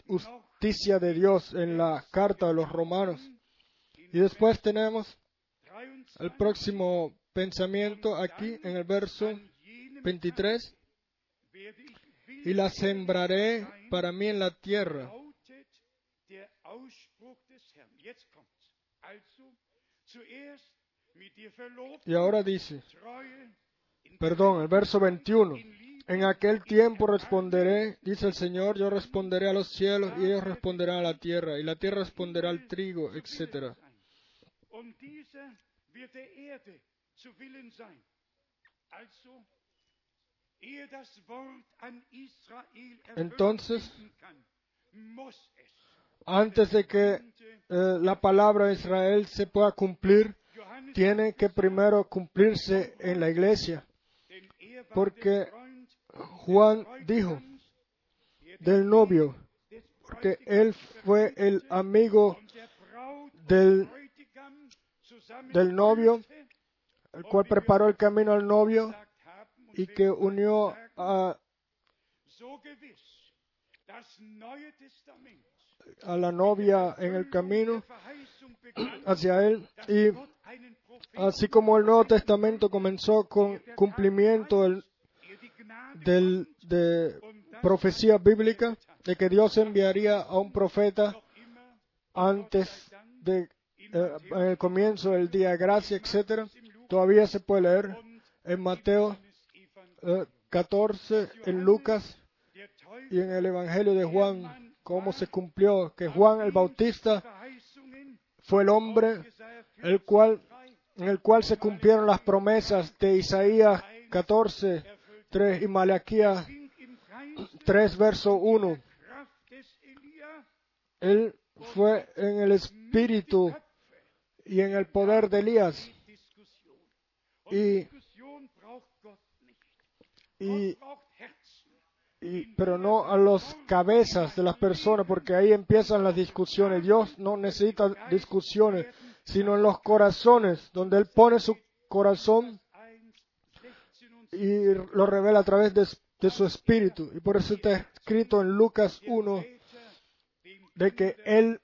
justicia de Dios en la carta de los romanos. Y después tenemos 23 el próximo pensamiento aquí en el verso an jenem 23. werde ich wild Y la sembraré para mí en la tierra. Y ahora dice, perdón, el verso 21. En aquel tiempo responderé, dice el Señor, yo responderé a los cielos y ellos responderán a la tierra, y la tierra responderá al trigo, etc. Entonces. Antes de que eh, la palabra de Israel se pueda cumplir, tiene que primero cumplirse en la iglesia. Porque Juan dijo del novio, porque él fue el amigo del, del novio, el cual preparó el camino al novio y que unió a, a la novia en el camino hacia él. Y así como el Nuevo Testamento comenzó con cumplimiento del, de profecía bíblica de que Dios enviaría a un profeta antes de eh, en el comienzo del día de gracia, etcétera, todavía se puede leer en Mateo eh, 14, en Lucas y en el Evangelio de Juan, cómo se cumplió que Juan el Bautista fue el hombre el cual, 3 en el cual se cumplieron las promesas de Isaías 14, 3 y Geist 3, verso 1. Kraft des Elia Él fue en el espíritu y en el poder de Elías. Y, y, y- pero no a los cabezas de las personas, porque ahí empiezan las discusiones. Dios no necesita discusiones, sino en los corazones, donde Él pone su corazón 1, 16 und y lo revela a través de, su espíritu. Y por eso está escrito en Lucas 1 Väter dem de que Él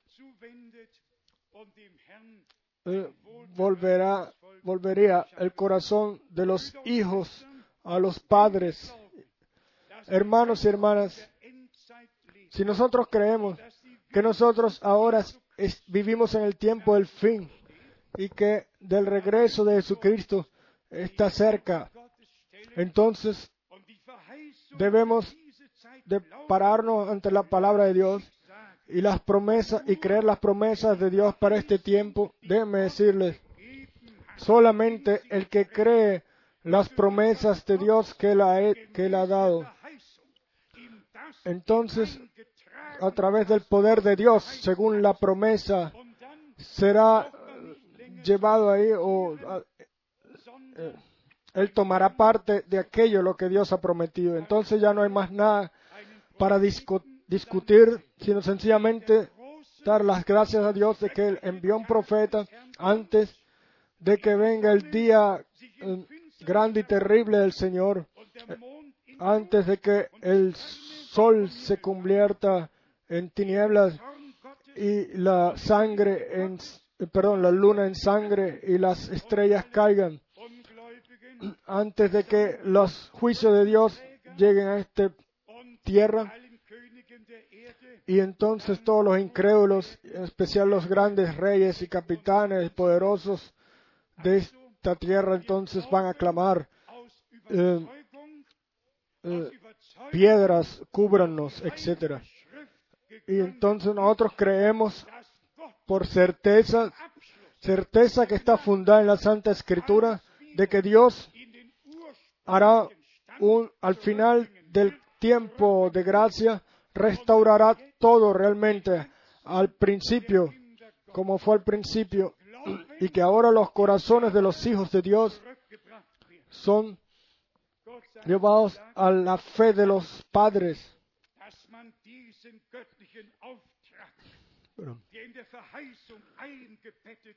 eh, volverá, volvería el corazón de los hijos a los padres. Hermanos y hermanas, si nosotros creemos que nosotros ahora vivimos en el tiempo del fin y que del regreso de Jesucristo está cerca, entonces debemos de pararnos ante la palabra de Dios y las promesas y creer las promesas de Dios para este tiempo. Déjenme decirles, solamente el que cree las promesas de Dios que él ha, que él ha dado, entonces a través del poder de Dios, según la promesa, será eh, llevado ahí o sondern él tomará parte de aquello lo que Dios ha prometido. Entonces ya no hay más nada para discu- discutir, sino sencillamente dar las gracias a Dios de que Él envió un profeta antes de que venga el día eh, grande y terrible del Señor, antes de que el sol se convierta en tinieblas y la sangre en, perdón, la luna en sangre y las estrellas caigan, antes de que los juicios de Dios lleguen a esta tierra Y entonces todos los incrédulos, en especial los grandes reyes y capitanes poderosos de esta tierra, entonces van a clamar, eh, Überzeugung, piedras, cúbranos, etc. Y entonces nosotros creemos por certeza, certeza que está fundada en la Santa Escritura, de que Dios hará un, al final del tiempo de gracia, restaurará todo realmente al principio, como fue al principio, y que ahora los corazones de los hijos de Dios son llevados a la fe de los padres.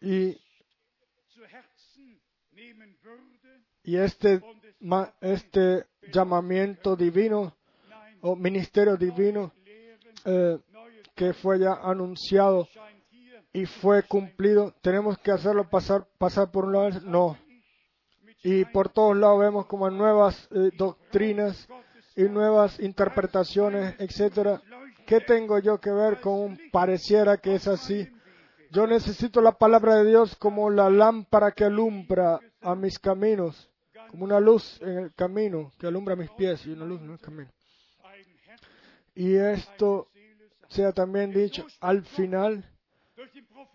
Y, y este, este llamamiento divino o ministerio divino eh, que fue ya anunciado y fue cumplido, tenemos que hacerlo pasar, pasar por un lado. No. Y por todos lados vemos como nuevas eh, doctrinas y nuevas interpretaciones, etcétera. ¿Qué tengo yo que ver con un pareciera que es así? Yo necesito la palabra de Dios como la lámpara que alumbra a mis caminos, como una luz en el camino que alumbra mis pies y una luz en el camino. Y esto sea también dicho al final,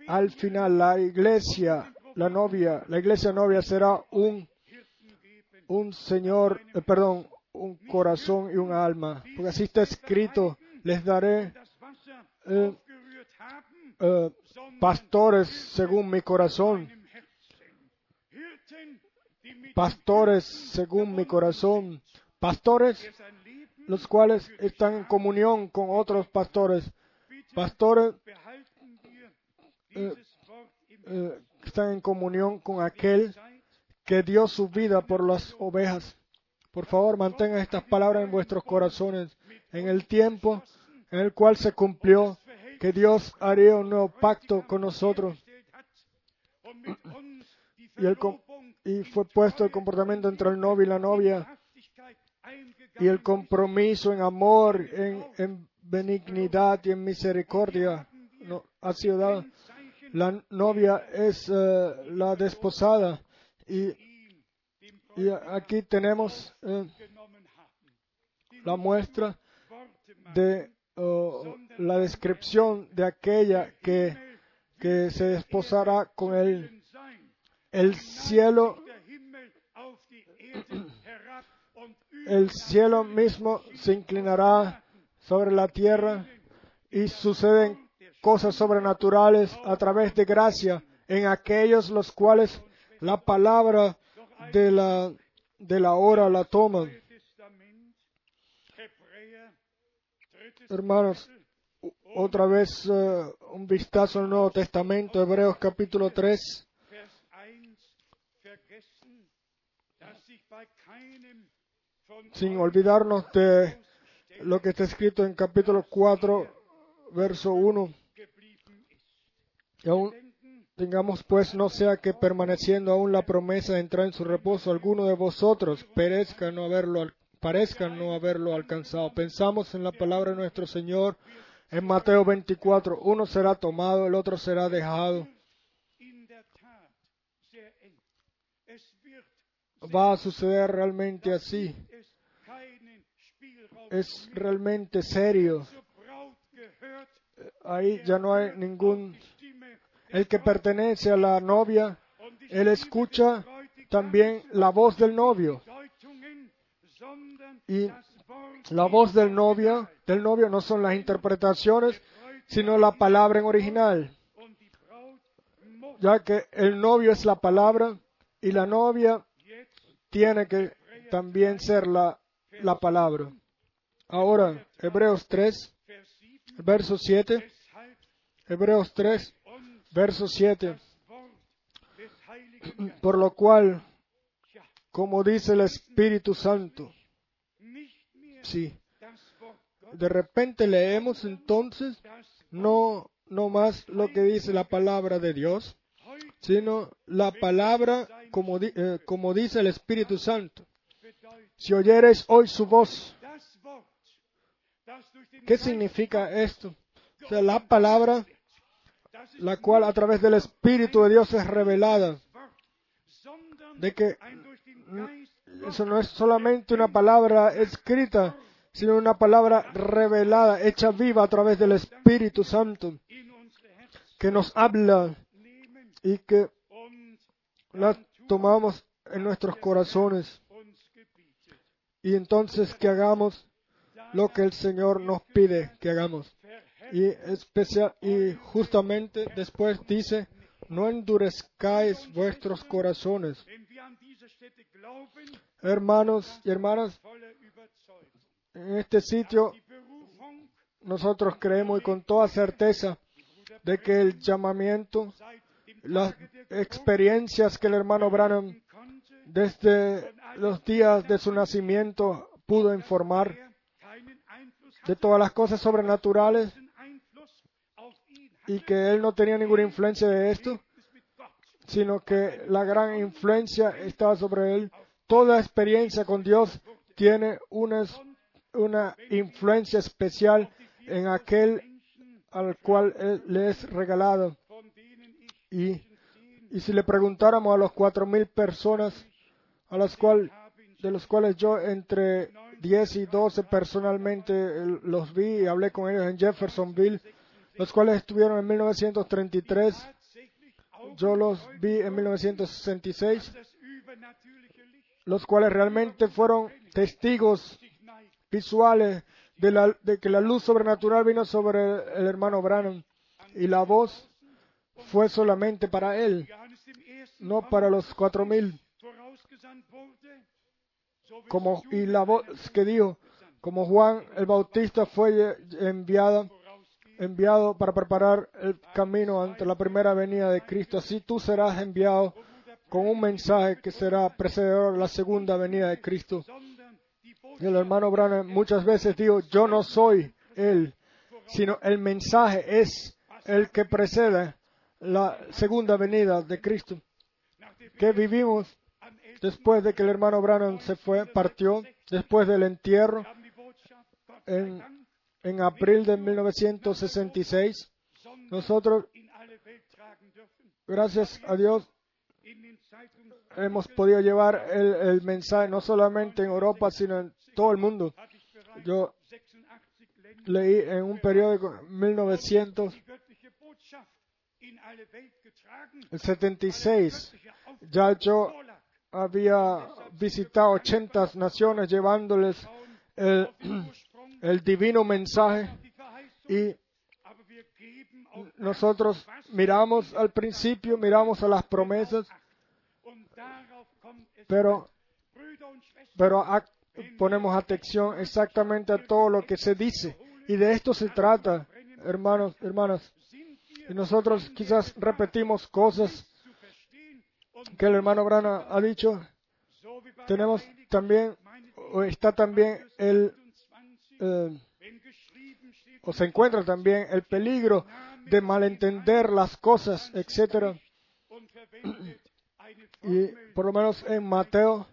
al final la iglesia, la novia, la iglesia novia será un un Señor, eh, perdón, un corazón y un alma. Porque así está escrito, les daré Eh, eh, pastores según mi corazón, pastores según mi corazón, pastores los cuales están en comunión con otros pastores, pastores eh, que están en comunión con aquel que dio su vida por las ovejas. Por favor, mantengan estas palabras en vuestros corazones. En el tiempo en el cual se cumplió que Dios haría un nuevo pacto con nosotros. Y, el y fue puesto el comportamiento entre el novio y la novia. Y el compromiso en amor, en, en benignidad y en misericordia ha sido dado. La novia es eh, la desposada. Y, y aquí tenemos eh, la muestra de la descripción de aquella que, que se desposará con él. El cielo, el cielo mismo se inclinará sobre la tierra y suceden cosas sobrenaturales a través de gracia en aquellos los cuales la palabra de la, de la hora la toman. Hermanos, otra vez eh, un vistazo al Nuevo Testamento, Hebreos capítulo 3. Vers 1 vergessen, dass sich bei keinem von sin olvidarnos de lo que está escrito en capítulo 4, verso 1. geblieben ist. Y aún tengamos pues no sea que permaneciendo aún la promesa de entrar en su reposo, alguno de vosotros perezca no haberlo, parezca no haberlo alcanzado. Pensamos en la palabra de nuestro Señor en Mateo 24. Uno será tomado, el otro será dejado. Va a suceder realmente así. es realmente serio. Ahí ya no hay ningún... El que pertenece a la novia Él escucha también la voz del novio. Y la voz del novio, del novio no son las interpretaciones, sino la palabra en original, ya que el novio es la palabra y la novia tiene que también ser la, la palabra. Ahora, Hebreos 3, Vers 7, verso 7, weshalb Hebreos 3, uns verso 7, das Wort des Heiligen Geistes por lo cual, como dice el Espíritu Santo, sí, de repente leemos entonces no, no más lo que dice la palabra de Dios, sino la palabra como, eh, como dice el Espíritu Santo. Si oyereis hoy su voz, ¿qué significa esto? O sea, la palabra, la cual a través del Espíritu de Dios es revelada. De que eso no es solamente una palabra escrita, sino una palabra revelada, hecha viva a través del Espíritu Santo, que nos habla y que la tomamos en nuestros corazones. Y entonces que hagamos lo que el Señor nos pide que hagamos. Y y justamente después dice, no endurezcáis vuestros corazones. Hermanos y hermanas, en este sitio nosotros creemos y con toda certeza de que el llamamiento, las experiencias que el hermano Branham desde los días de su nacimiento pudo informar de todas las cosas sobrenaturales y que él no tenía ninguna influencia de esto. Sino que la gran influencia estaba sobre él. Toda experiencia con Dios tiene una, una influencia especial en aquel al cual él le es regalado. Y, y si le preguntáramos a los cuatro mil personas a las cuales, de los cuales yo entre 10 y 12 personalmente eh, los vi y hablé con ellos en Jeffersonville, los cuales estuvieron en 1933, tatsächlich auch yo los vi en 1966, das übernatürliche Licht los cuales realmente fueron testigos visuales de, la- de que la luz sobrenatural vino sobre el hermano Branham y la voz fue solamente para él, no para los cuatro mil, como y la voz que dijo, como Juan el Bautista fue vorausgehen. Enviado para preparar el camino ante la primera venida de Cristo, así tú serás enviado con un mensaje que será precededor a la segunda venida de Cristo. Y el hermano Branham muchas veces dijo, yo no soy él, sino el mensaje es el que precede la segunda venida de Cristo. Que vivimos am 11. después de que el hermano Branham se fue, partió, después del entierro, en, en abril de 1966, sondern nosotros, gracias a Dios, hemos podido llevar el, mensaje no solamente en Europa, sino en todo el mundo. Yo 86 Länder leí en un periódico en 1900 die göttliche Botschaft in alle Welt getragen. el 76, Göttliche Auftrag ya yo había visitado 80 naciones llevándoles el, el divino mensaje y nosotros miramos al principio, miramos a las promesas, pero, pero ponemos atención exactamente a todo lo que se dice. Y de esto se trata, hermanos, hermanas. Y nosotros quizás repetimos cosas que el hermano Brana ha dicho. Tenemos también, está también el, 28, eh, o se encuentra también el peligro de malentender las cosas, eine Y por lo menos en Mateo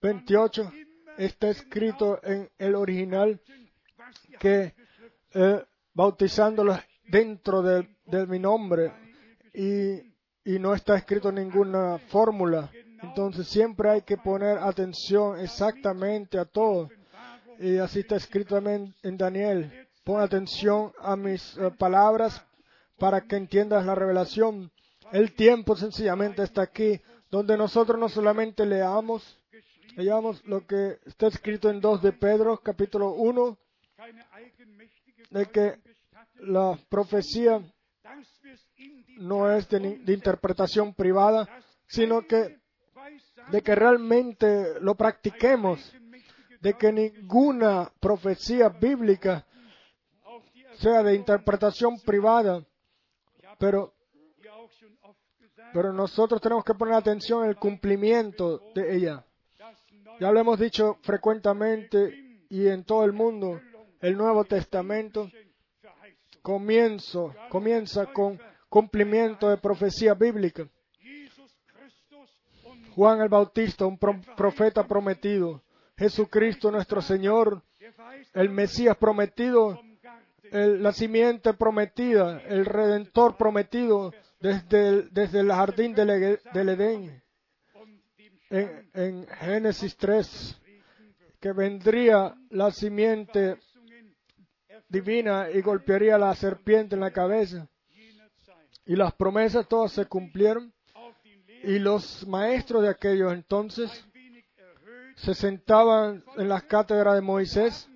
28 está escrito en el original que eh, bautizándolos dentro de, mi nombre y no está escrito ninguna fórmula. Entonces siempre hay que poner atención exactamente a todo. Y así está escrito también en Daniel. Pon atención a mis eh, palabras para que entiendas la revelación. El tiempo sencillamente está aquí, donde nosotros no solamente leamos, leamos lo que está escrito en 2 de Pedro, capítulo 1, keine eigenmächtige de que la profecía no es de, de interpretación privada, sino que de que realmente lo practiquemos, de que ninguna profecía bíblica sea de interpretación privada, pero, pero nosotros tenemos que poner atención al cumplimiento de ella. Ya lo hemos dicho frecuentemente y en todo el mundo, el Nuevo Testamento comienza con cumplimiento de profecía bíblica. Juan el Bautista, un pro- profeta prometido. Jesucristo nuestro Señor, el Mesías prometido el- la simiente prometida, el redentor prometido desde el, desde el jardín del, del Edén en, en Génesis 3, que vendría la simiente divina y golpearía la serpiente en la cabeza. Y las promesas todas se cumplieron y los maestros de aquellos entonces se sentaban en las cátedras de Moisés,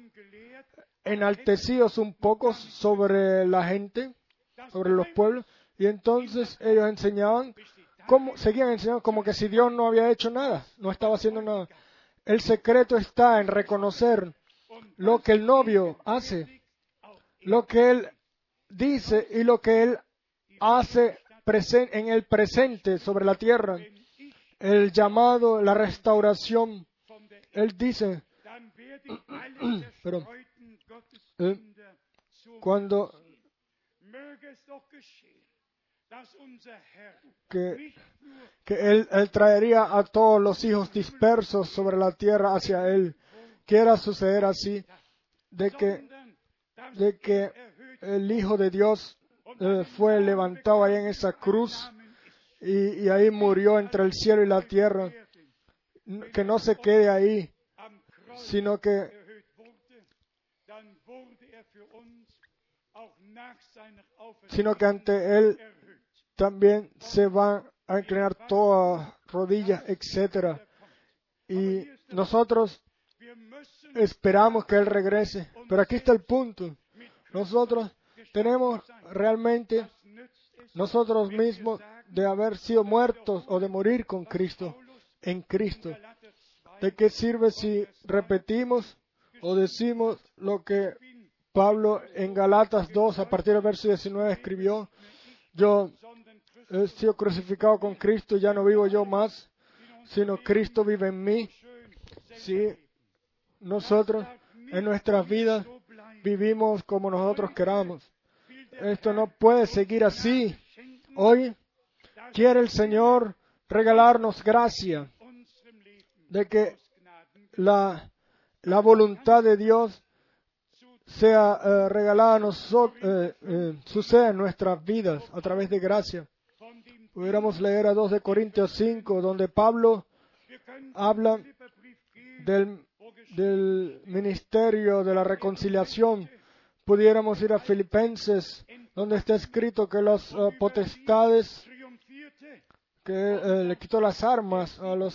enaltecidos un poco sobre la gente, sobre los pueblos, y entonces ellos enseñaban, como, seguían enseñando como que si Dios no había hecho nada, no estaba haciendo nada. El secreto está en reconocer lo que el novio hace, lo que él dice y lo que él hace en el presente sobre la tierra. El llamado, la restauración. Él dice, Pero, eh, cuando que, que él, él traería a todos los hijos dispersos sobre la tierra hacia él. Quiera suceder así, de que, de que el Hijo de Dios eh, fue levantado ahí en esa cruz y, y ahí murió entre el cielo y la tierra. Que no se quede ahí, sino que, sino que ante él también se van a inclinar todas rodillas, etcétera. Y nosotros esperamos que Él regrese. Pero aquí está el punto. Nosotros tenemos realmente nosotros mismos de haber sido muertos o de morir con Cristo, en Cristo. Galater 2, ¿De qué sirve si repetimos o decimos lo que Pablo en Galatas 2 a partir del verso 19 escribió? Yo he sido crucificado con Cristo, ya no vivo yo más, sino Cristo vive en mí. Si nosotros en nuestras vidas vivimos como nosotros queramos. Esto no puede seguir así. Hoy quiere el Señor regalarnos gracia de que la, la voluntad de Dios sea eh, regalada a nosotros, eh, eh, suceda en nuestras vidas a través de gracia. Pudiéramos leer a 2 de Corintios 5, donde Pablo habla del, del ministerio de la reconciliación. Pudiéramos ir a Filipenses, donde está escrito que las eh, potestades, que eh, le quitó las armas a los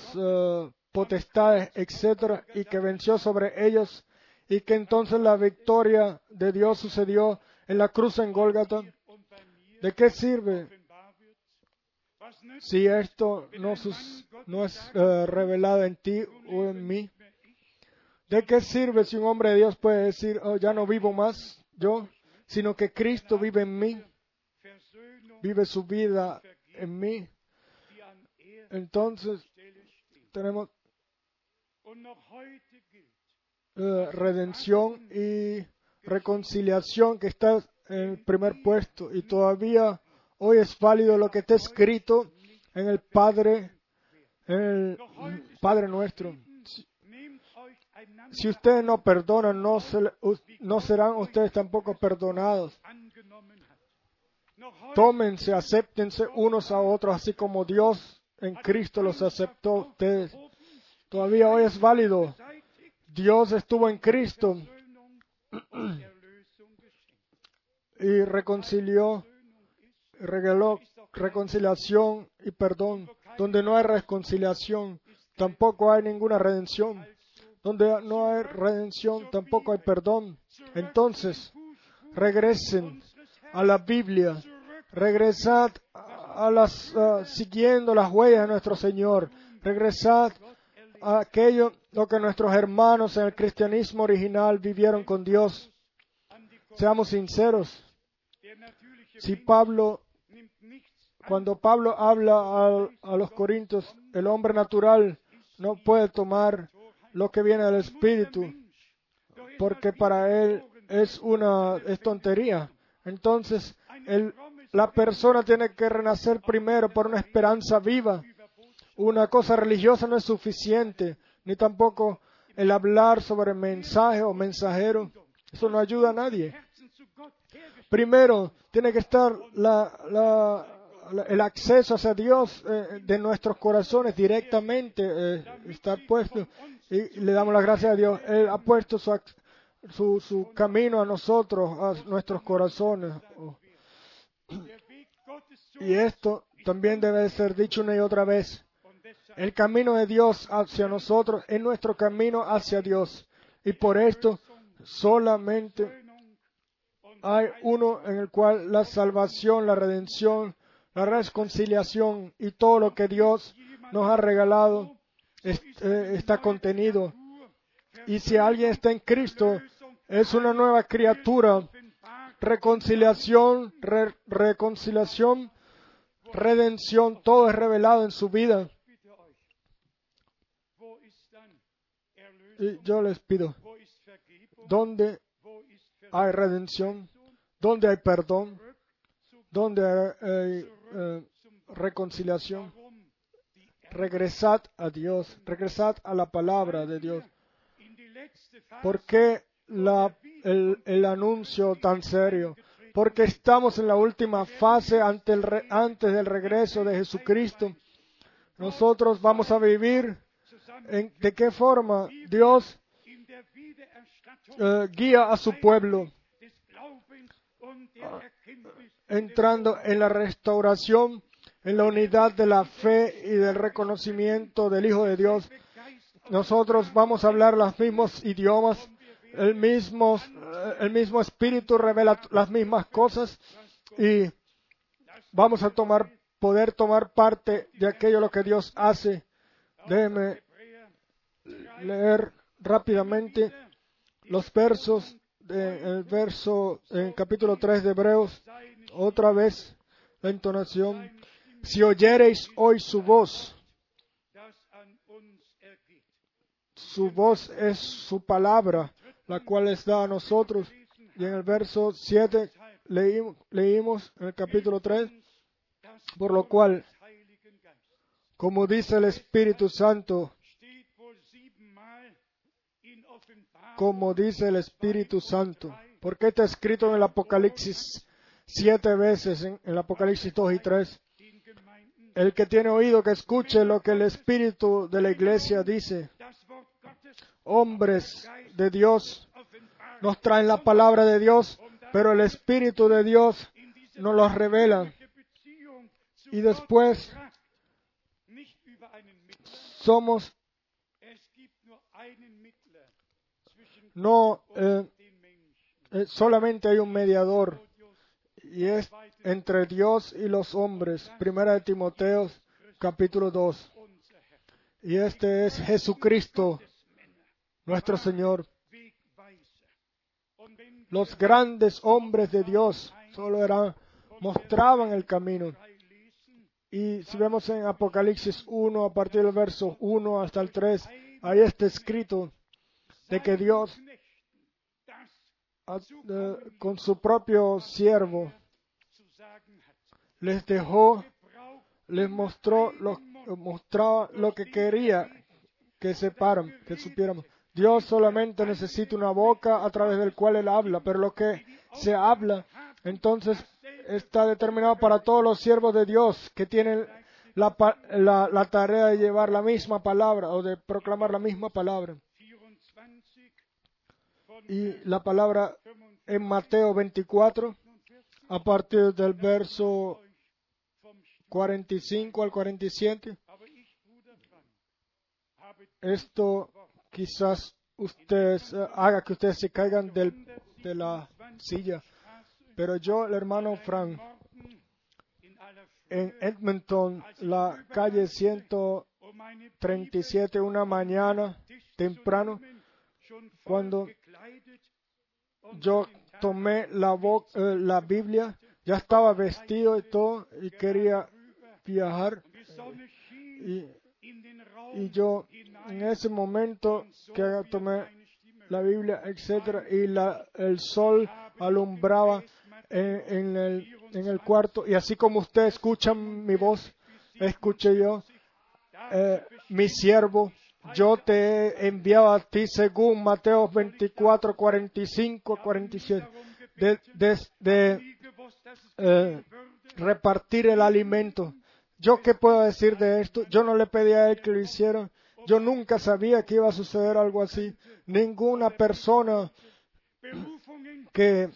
potestades, etcétera, y que venció sobre ellos, y que entonces la victoria de Dios sucedió en la cruz en Gólgata. ¿De qué sirve si esto no, sus- no es eh, revelado en ti o en mí? ¿De qué sirve si un hombre de Dios puede decir, oh, ya no vivo más yo, sino que Cristo vive en mí, vive su vida en mí? Entonces tenemos eh, redención y reconciliación que está en el primer puesto y todavía hoy es válido lo que está escrito en el Padre, en el Padre nuestro. Si ustedes no perdonan, no, se no serán ustedes tampoco perdonados. Tómense, acéptense unos a otros, así como Dios en Cristo los aceptó a ustedes. Todavía hoy es válido. Dios estuvo en Cristo y reconcilió, regaló reconciliación y perdón. Donde no hay reconciliación, tampoco hay ninguna redención. Donde no hay redención, tampoco hay perdón. Entonces, regresen a la Biblia, regresad a las, siguiendo las huellas de nuestro Señor, regresad aquello lo que nuestros hermanos en el cristianismo original vivieron con Dios. Seamos sinceros, si Pablo, cuando Pablo habla al- a, los corintios, el hombre natural no puede tomar lo que viene del Espíritu, porque para él es una es tontería. Entonces, el- la persona tiene que renacer primero por una esperanza viva. Una cosa religiosa no es suficiente, ni tampoco el hablar sobre mensaje o mensajero. Eso no ayuda a nadie. Primero, tiene que estar la, la, el acceso hacia Dios eh, de nuestros corazones directamente, eh, puesto. Y le damos las gracias a Dios. Él ha puesto su, su, su camino a nosotros, a nuestros corazones. Y esto también debe de ser dicho una y otra vez. El camino de Dios hacia nosotros es nuestro camino hacia Dios. Y por esto solamente hay uno en el cual la salvación, la redención, la reconciliación y todo lo que Dios nos ha regalado eh, está contenido. Y si alguien está en Cristo, es una nueva criatura. Reconciliación, re- reconciliación, redención, todo es revelado en su vida. Y yo les pido? ¿dónde hay redención? ¿Dónde hay perdón? ¿Dónde hay eh, reconciliación? Warum die Regresad a Dios, regresad a la palabra de Dios. ¿Por qué la- el, anuncio tan serio? Porque estamos en la última fase antes del regreso de Jesucristo. Nosotros vamos a vivir de qué forma Dios eh, guía a su pueblo, Erkenntnis entrando en la restauración, en la unidad de la fe y del reconocimiento del Hijo de Dios. Nosotros vamos a hablar los mismos idiomas, el mismo, eh, el mismo espíritu revela las mismas cosas y vamos a tomar, poder tomar parte de aquello lo que Dios hace. Déjeme leer rápidamente los versos, de, verso en capítulo 3 de Hebreos, otra vez la entonación. Si oyereis hoy su voz, su voz es su palabra, la cual les da a nosotros. Y en el verso 7 leímos, leímos en el capítulo 3, Das por lo cual, como dice el Espíritu Santo, como dice el Espíritu Santo, porque está escrito en el Apocalipsis siete veces, en el Apocalipsis 2 y 3, den Gemeinden. el que tiene oído que escuche lo que el Espíritu de la iglesia dice. Hombres de Dios nos traen la palabra de Dios, pero el Espíritu de Dios nos los revela. Y después somos no eh, eh, solamente hay un mediador y es entre Dios y los hombres. Primera de Timoteo, capítulo 2. unser Herr. Y este es Jesucristo, nuestro Señor. Los grandes hombres de Dios solo eran, mostraban el camino. Y si vemos en Apocalipsis 1, a partir del verso 1 hasta el 3, ahí está escrito de que Dios, Knechten, das ah, eh, con su propio siervo, les dejó, les mostró lo, mostraba lo que quería que separan, que supiéramos. Dios solamente necesita una boca a través del cual Él habla, pero lo que se habla, entonces está determinado para todos los siervos de Dios que tienen la, la- la tarea de llevar la misma palabra o de proclamar la misma palabra. 24 von Y la palabra en Mateo 24, a partir del verso vom St- 45 al 47, Aber ich, Bruder Frank, habe esto quizás ustedes haga que ustedes se caigan del- de la silla. Pero yo, el hermano Frank, en Edmonton, la calle 137, um meine una mañana temprano, cuando yo tomé la, eh, la Biblia, ya estaba vestido y todo, y quería viajar. Y, yo, en ese momento que tomé la Biblia, etcétera, y la, el sol alumbraba en, el, cuarto, y así como ustedes escuchan mi voz, escuché yo, eh, mi siervo, yo te he enviado a ti según Mateo 24, 45, 47. de, eh, repartir el alimento. ¿Yo qué puedo decir de esto? Yo no le pedí a él que lo hiciera. Yo nunca sabía que iba a suceder algo así. Ninguna persona que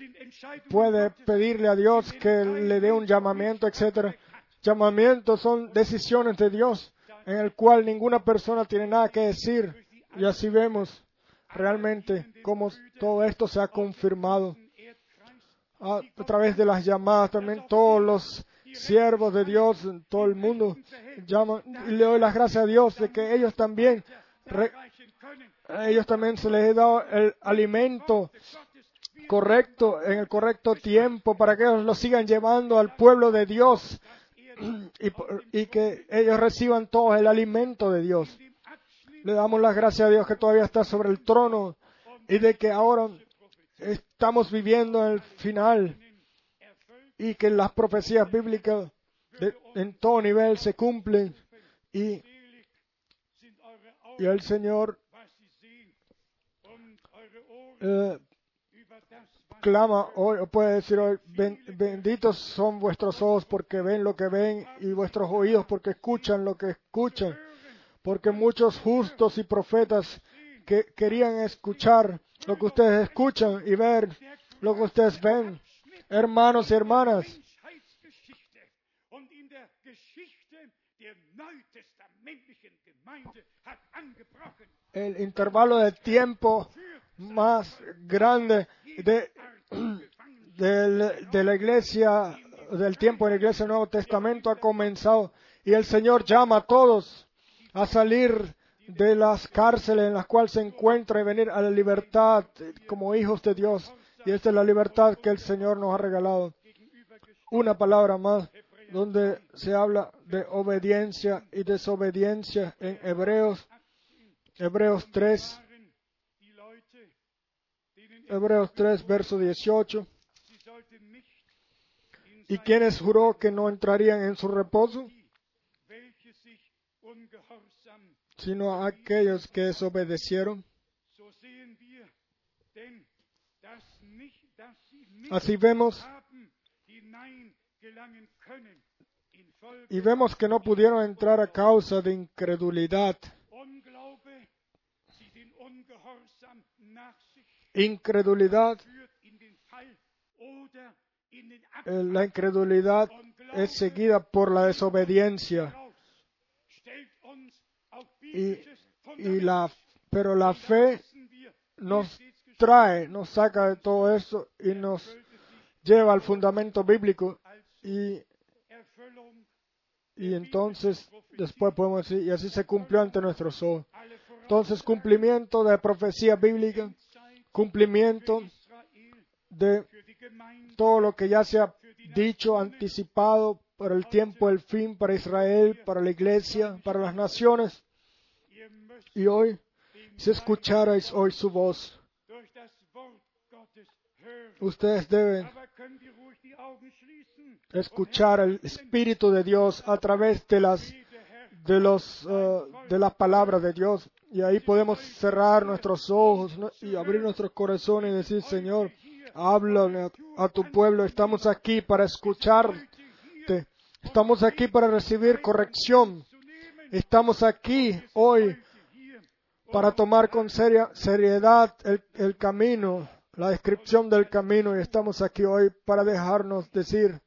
puede pedirle a Dios que le dé un llamamiento, etcétera. Llamamientos son decisiones de Dios en el cual ninguna persona tiene nada que decir. Y así vemos realmente cómo todo esto se ha confirmado a, través de las llamadas. También todos los siervos de Dios en todo el mundo llaman y le doy las gracias a Dios de que ellos también ellos también se les ha dado el alimento correcto en el correcto tiempo para que ellos lo sigan llevando al pueblo de Dios y, que ellos reciban todo el alimento de Dios. Le damos las gracias a Dios que todavía está sobre el trono y de que ahora estamos viviendo el final y que las profecías bíblicas en todo nivel se cumplen y, y el Señor eh, clama hoy, o puede decir hoy, "Ben- benditos son vuestros ojos porque ven lo que ven y vuestros oídos porque escuchan lo que escuchan, porque muchos justos y profetas que querían escuchar lo que ustedes escuchan y ver lo que ustedes ven. Hermanos y hermanas, el intervalo de tiempo más grande de, del- de la iglesia, del tiempo de la iglesia del Nuevo Testamento ha comenzado y el Señor llama a todos a salir de las cárceles en las cuales se encuentra y venir a la libertad como hijos de Dios. Y esta es la libertad que el Señor nos ha regalado. Una palabra más donde se habla de obediencia y desobediencia en Hebreos, Hebreos 3, Hebreos 3, verso 18. sie sollten nicht in ¿Y quienes juró que no entrarían en su reposo? Sino a aquellos que desobedecieron. Así vemos, y vemos que no pudieron entrar a causa de incredulidad. Eh, la incredulidad es seguida por la desobediencia. Y, la, pero la fe nos trae, nos saca de todo eso y nos lleva al fundamento bíblico y, entonces después podemos decir, y así se cumplió ante nuestros ojos. Entonces cumplimiento de profecía bíblica, cumplimiento de todo lo que ya se ha dicho, anticipado para el tiempo del fin, para Israel, para la iglesia, para las naciones. Y hoy, si escucharais hoy su voz, ustedes deben escuchar el Espíritu de Dios a través de las de los eh, de las palabras de Dios y ahí podemos cerrar nuestros ojos y abrir nuestros corazones y decir Señor háblale a, tu pueblo. Estamos aquí para escucharte. Estamos aquí para recibir corrección. Estamos aquí hoy para tomar con seria, seriedad el, el camino la descripción del camino. Y estamos aquí hoy para dejarnos decir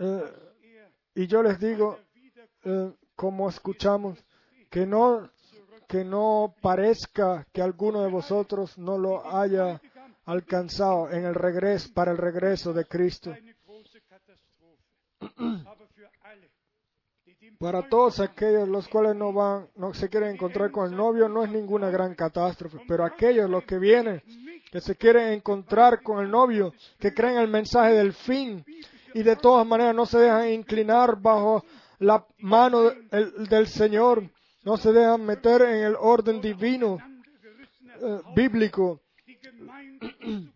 eh, y yo les digo eh, como escuchamos, que no, que no parezca que alguno de vosotros no lo haya alcanzado en el regreso, para el regreso de Cristo. Para todos aquellos los cuales no van, no se quieren encontrar con el novio, no es ninguna gran catástrofe, pero aquellos los que vienen, que se quieren encontrar con el novio, que creen el mensaje del fin y de todas maneras no se dejan inclinar bajo la mano del, Señor, no se dejan meter en el orden divino eh, bíblico.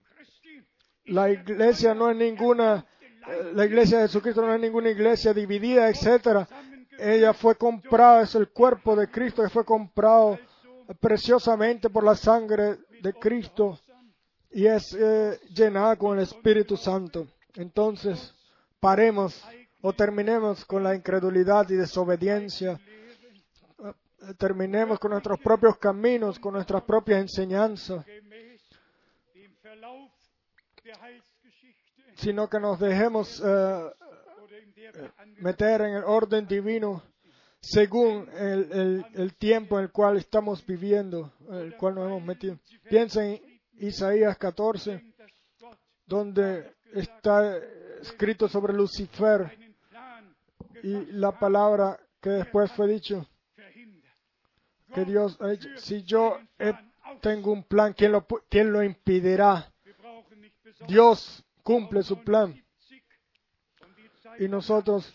La iglesia no es ninguna, eh, la iglesia de Jesucristo no es ninguna iglesia dividida, etcétera. Ella fue comprada, es el cuerpo de Cristo que fue comprado preciosamente por la sangre de Cristo. y es eh, llenada con el Espíritu Santo. Entonces, paremos o terminemos con la incredulidad y desobediencia. Eh, Terminemos con nuestros propios caminos, con nuestras propias enseñanzas, sino que nos dejemos eh, meter en el orden divino según el, el- tiempo en el cual estamos viviendo, el cual nos hemos metido. Piensa en Isaías 14, sind, dass Gott donde está escrito sobre Lucifer y la palabra que después fue dicho, que Dios si yo tengo un plan, ¿quién lo, quién lo impedirá? Dios cumple su plan. 79 und die Zeit y nosotros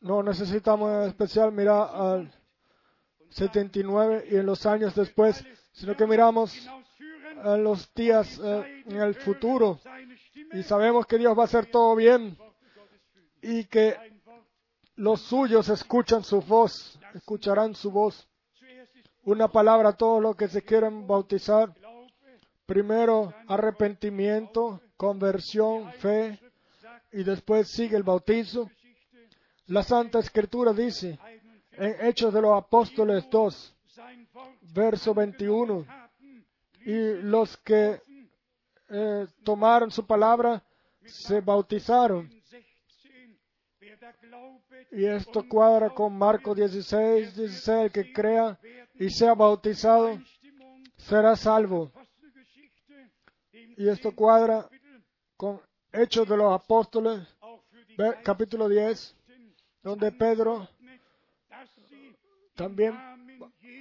no necesitamos en especial. Mirar al 79 y en los años después, sino que miramos a los días eh, en el futuro. Y sabemos que Dios va a hacer todo bien y que los suyos escuchan su voz, escucharán su voz. Una palabra a todos los que se quieren bautizar. Primero arrepentimiento, conversión, fe y después sigue el bautizo. La Santa Escritura dice 41 en Hechos de los Apóstoles 2, sein Wort verso 21, haben, y los que eh, tomaron su palabra se bautizaron. 16, wer da glaubet Y esto cuadra con Marcos 16, 16, el que crea y sea bautizado será salvo. Y esto cuadra con Hechos de los Apóstoles, capítulo 10, donde Pedro también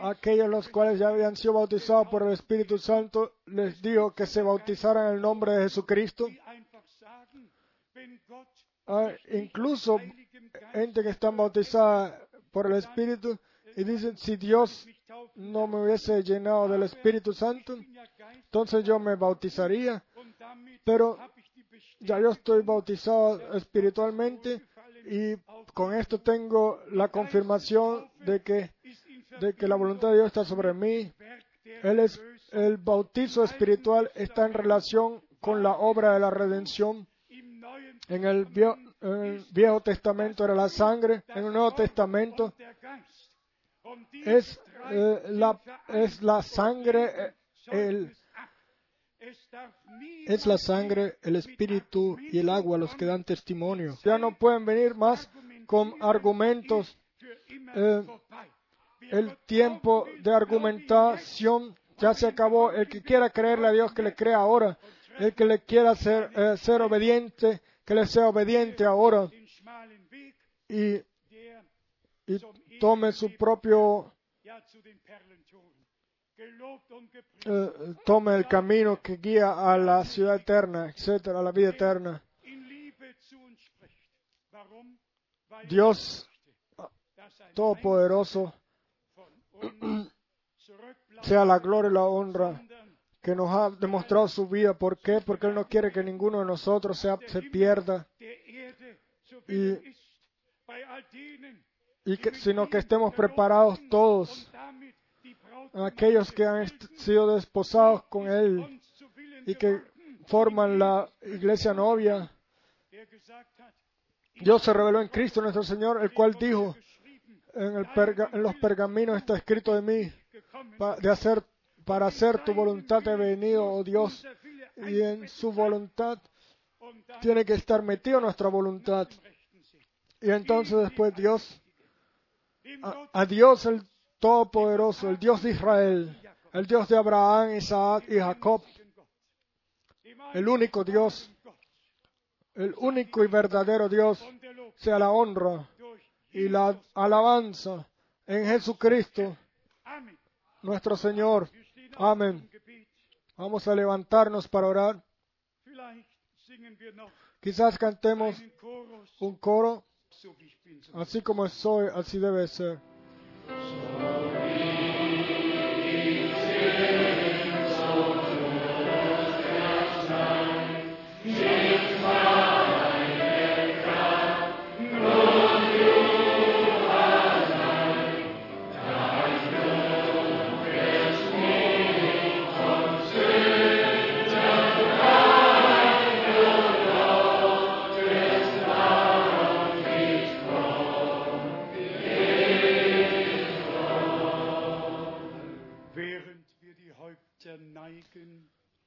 aquellos los cuales ya habían sido bautizados por el Espíritu Santo les dijo que se bautizaran en el nombre de Jesucristo. Incluso Heiligem Geist gente que están bautizadas por el Espíritu y dicen, si Dios no me hubiese llenado del Espíritu Santo, entonces yo me bautizaría, pero ya yo estoy bautizado espiritualmente y con esto tengo la confirmación de que, de que la voluntad de Dios está sobre mí. Él es, el bautizo espiritual está en relación con la obra de la redención. En el, Viejo Testamento era la sangre, en el Nuevo Testamento es, eh, la, sangre, eh, el. Es la sangre, el espíritu y el agua los que dan testimonio. Ya no pueden venir más con argumentos. Eh, El tiempo de argumentación ya se acabó. El que quiera creerle a Dios, que le crea ahora. El que le quiera ser, ser obediente, que le sea obediente ahora. Y, tome su propio, eh, tome el camino que guía a la ciudad eterna, etcétera, a la vida eterna. Dios er Todopoderoso sea la gloria y la honra que nos ha demostrado su vida. ¿Por qué? Porque Él no quiere que ninguno de nosotros sea- se pierda, Y- y que, sino que estemos preparados todos, aquellos que han sido desposados con Él y que forman la iglesia novia. Dios se reveló en Cristo nuestro Señor, el cual dijo, en, el perga- en los pergaminos está escrito de mí, de hacer, para hacer tu voluntad he venido, oh Dios, y en su voluntad tiene que estar metido nuestra voluntad. Y entonces después Dios, a, Dios el Todopoderoso, el Dios de Israel, el Dios de Abraham, Isaac y Jacob, el único Dios, el único y verdadero Dios, sea la honra y la alabanza en Jesucristo, nuestro Señor. Amén. Vamos a levantarnos para orar. Quizás cantemos un coro, así como soy, así debe ser.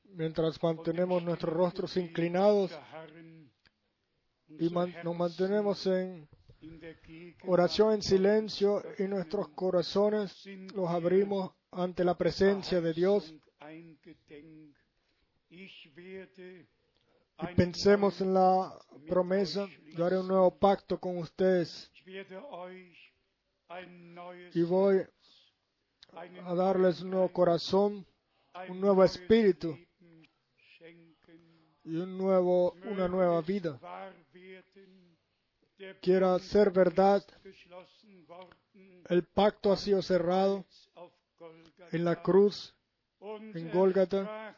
Mientras mantenemos nuestros rostros inclinados y nos mantenemos en oración en silencio y nuestros corazones los abrimos ante la presencia de Dios. Y pensemos en la promesa, yo haré un nuevo pacto con ustedes. Y voy a darles un nuevo corazón un nuevo espíritu. Y un nuevo, una nueva vida. Bund ser verdad, el pacto ha sido cerrado en la cruz. En Gólgata.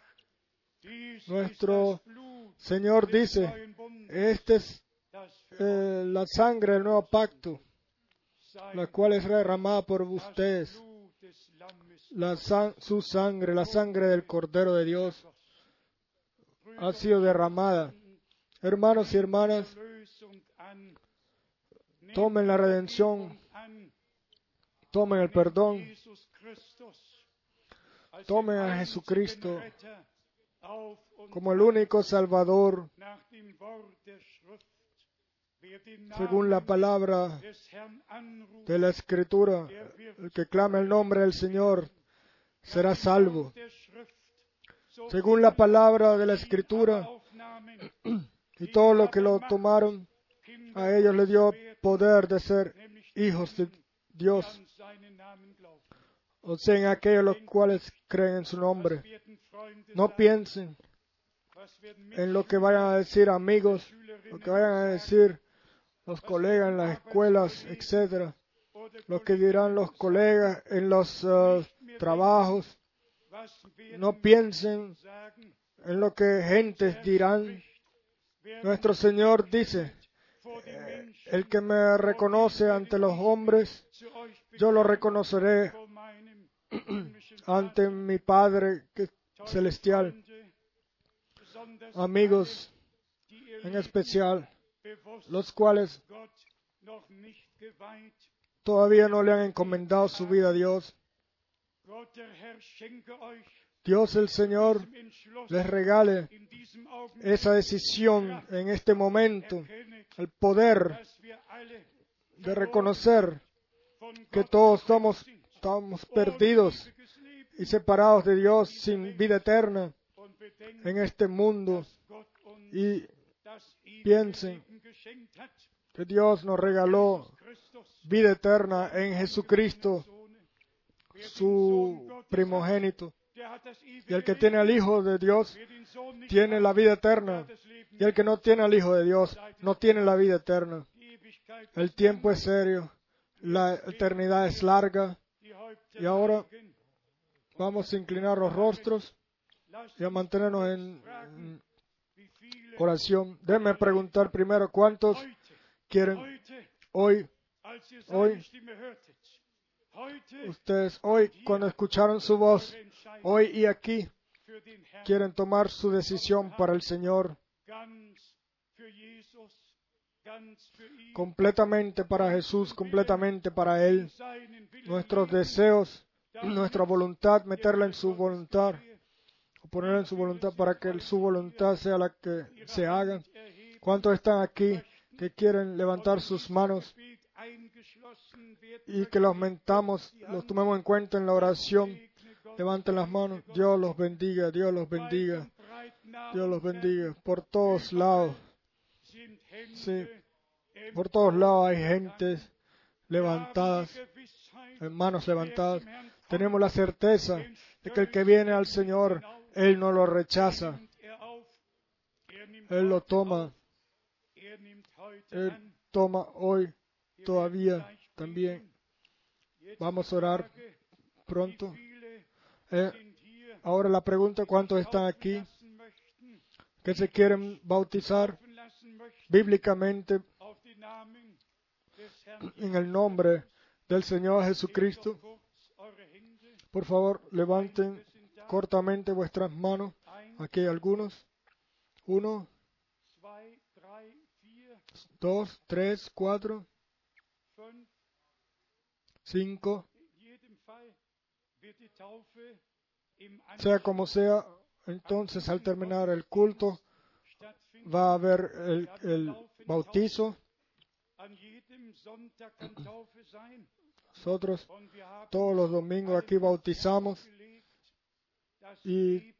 Nuestro Señor dice, esta es eh, la sangre del nuevo pacto, la cual es derramada por ustedes, la san- su sangre, la sangre del Cordero de Dios, ha sido derramada. Hermanos y hermanas, tomen la redención, tomen el perdón, Tomen a Jesucristo como el único Salvador, según la palabra de la Escritura. El que clame el nombre del Señor será salvo. Según la palabra de la Escritura, y todos los que lo tomaron, a ellos le dio poder de ser hijos de Dios, o sea, en aquellos los cuales creen en su nombre. No piensen en lo que vayan a decir amigos, lo que vayan a decir los colegas en las escuelas, etcétera, lo que dirán los colegas en los eh, trabajos. No piensen en lo que gentes dirán. Nuestro Señor dice, Menschen el que me reconoce ante los hombres, yo lo reconoceré ante mi Padre celestial. Amigos, en especial, los cuales todavía no le han encomendado su vida a Dios. Dios el Señor les regale esa decisión en este momento, el poder de reconocer que todos getrennt estamos, perdidos y separados de Dios sin vida eterna en este mundo. y piensen que Dios nos regaló vida eterna en Jesucristo, su primogénito. Y el que tiene al Hijo de Dios tiene la vida eterna. Y el que no tiene al Hijo de Dios no tiene la vida eterna. El tiempo es serio, la eternidad es larga. Y ahora vamos a inclinar los rostros y a mantenernos en oración. Déme preguntar primero cuántos quieren hoy, hoy, ustedes hoy, cuando escucharon su voz, hoy y aquí, quieren tomar su decisión para el Señor, completamente para Jesús, completamente para Él. Nuestros deseos, nuestra voluntad, meterla en su voluntad, o ponerla en su voluntad para que su voluntad sea la que se haga. ¿Cuántos están aquí que quieren levantar sus manos y que los mentamos, los tomemos en cuenta en la oración? Levanten las manos. Dios los bendiga, Dios los bendiga, Dios los bendiga. Por todos lados, Sí. por todos lados hay gentes levantadas, manos levantadas. Tenemos la certeza de que el que viene al Señor, Él no lo rechaza, Él lo toma, Él toma hoy todavía también. Vamos a orar pronto. Eh, ahora la pregunta, ¿cuántos están aquí que se quieren bautizar bíblicamente en el nombre del Señor Jesucristo? Por favor, levanten cortamente vuestras manos. Aquí hay algunos. Uno, dos, tres, cuatro, cinco. im sea como sea, entonces al terminar el culto va a haber el, bautizo. Nosotros todos los domingos aquí bautizamos y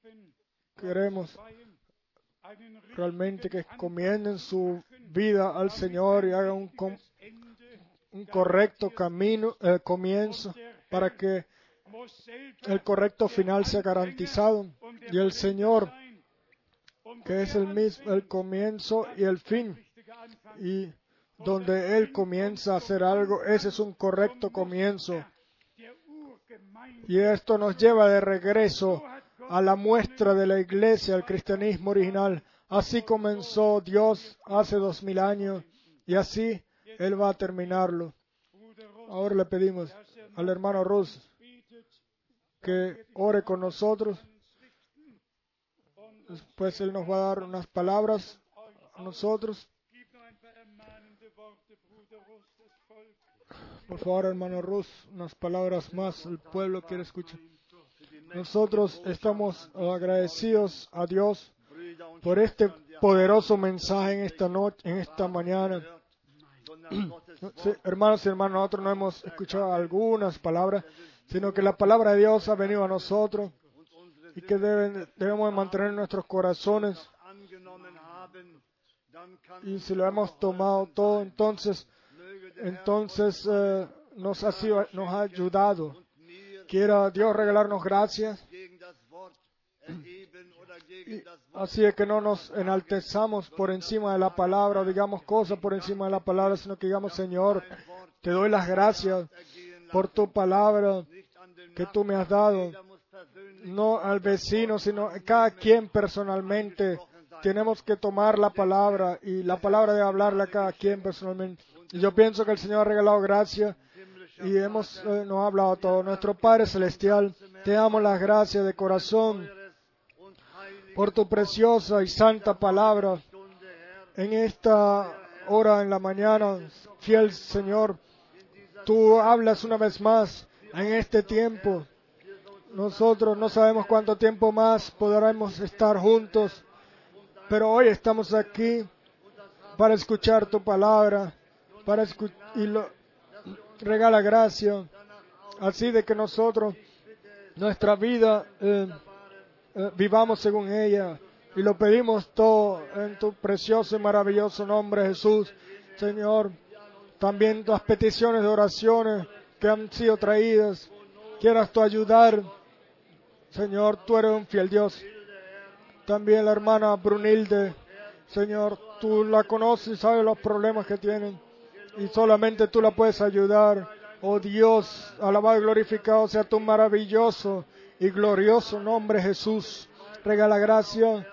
queremos realmente que Anfang comienden su vida al Señor y hagan un, un correcto camino, eh, comienzo para que el correcto final sea garantizado y el Señor que es el mismo el comienzo y el fin y donde Él comienza a hacer algo, ese es un correcto comienzo y esto nos lleva de regreso a la muestra de la iglesia, el cristianismo original. Así comenzó Dios hace dos mil años y así Él va a terminarlo. Ahora le pedimos al hermano Rus que ore con nosotros. Después Él nos va a dar unas palabras a nosotros. Por favor, hermano Rus, unas palabras más. El pueblo quiere escuchar. Nosotros estamos agradecidos a Dios por este poderoso mensaje en esta noche, en esta mañana. Hermanos y hermanos, nosotros no hemos escuchado algunas palabras, sino que la palabra de Dios ha venido a nosotros y que debemos de mantener nuestros corazones. Y si lo hemos tomado todo, entonces, entonces eh, nos, ha sido- nos ha ayudado. Quiera Dios regalarnos gracias. Wort Así es que no nos enaltezamos por encima de la palabra digamos cosas por encima de la palabra, sino que digamos, Señor, te doy las gracias por tu palabra que tú me has dado. No al vecino, sino cada quien personalmente. Tenemos que tomar la palabra y la palabra de hablarle a cada quien personalmente. Y yo pienso que el Señor ha regalado gracia y hemos, eh, nos ha hablado todo. Nuestro Padre Celestial, te damos las gracias de corazón por tu preciosa y santa palabra en esta hora en la mañana. Fiel Señor, tú hablas una vez más en este tiempo. Nosotros no sabemos cuánto tiempo más podremos estar juntos, pero hoy estamos aquí para escuchar tu palabra, para escu- y regala gracia, así de que nosotros nuestra vida eh, vivamos según ella y lo pedimos todo en tu precioso y maravilloso nombre Jesús, Señor. También las peticiones de oraciones que han sido traídas, quieras tú ayudar Señor, tú eres un fiel Dios. También la hermana Brunilde, Señor, tú la conoces y sabes los problemas que tienen. Y solamente tú la puedes ayudar. Oh Dios, alabado y glorificado sea tu maravilloso y glorioso nombre Jesús. Regala gracia.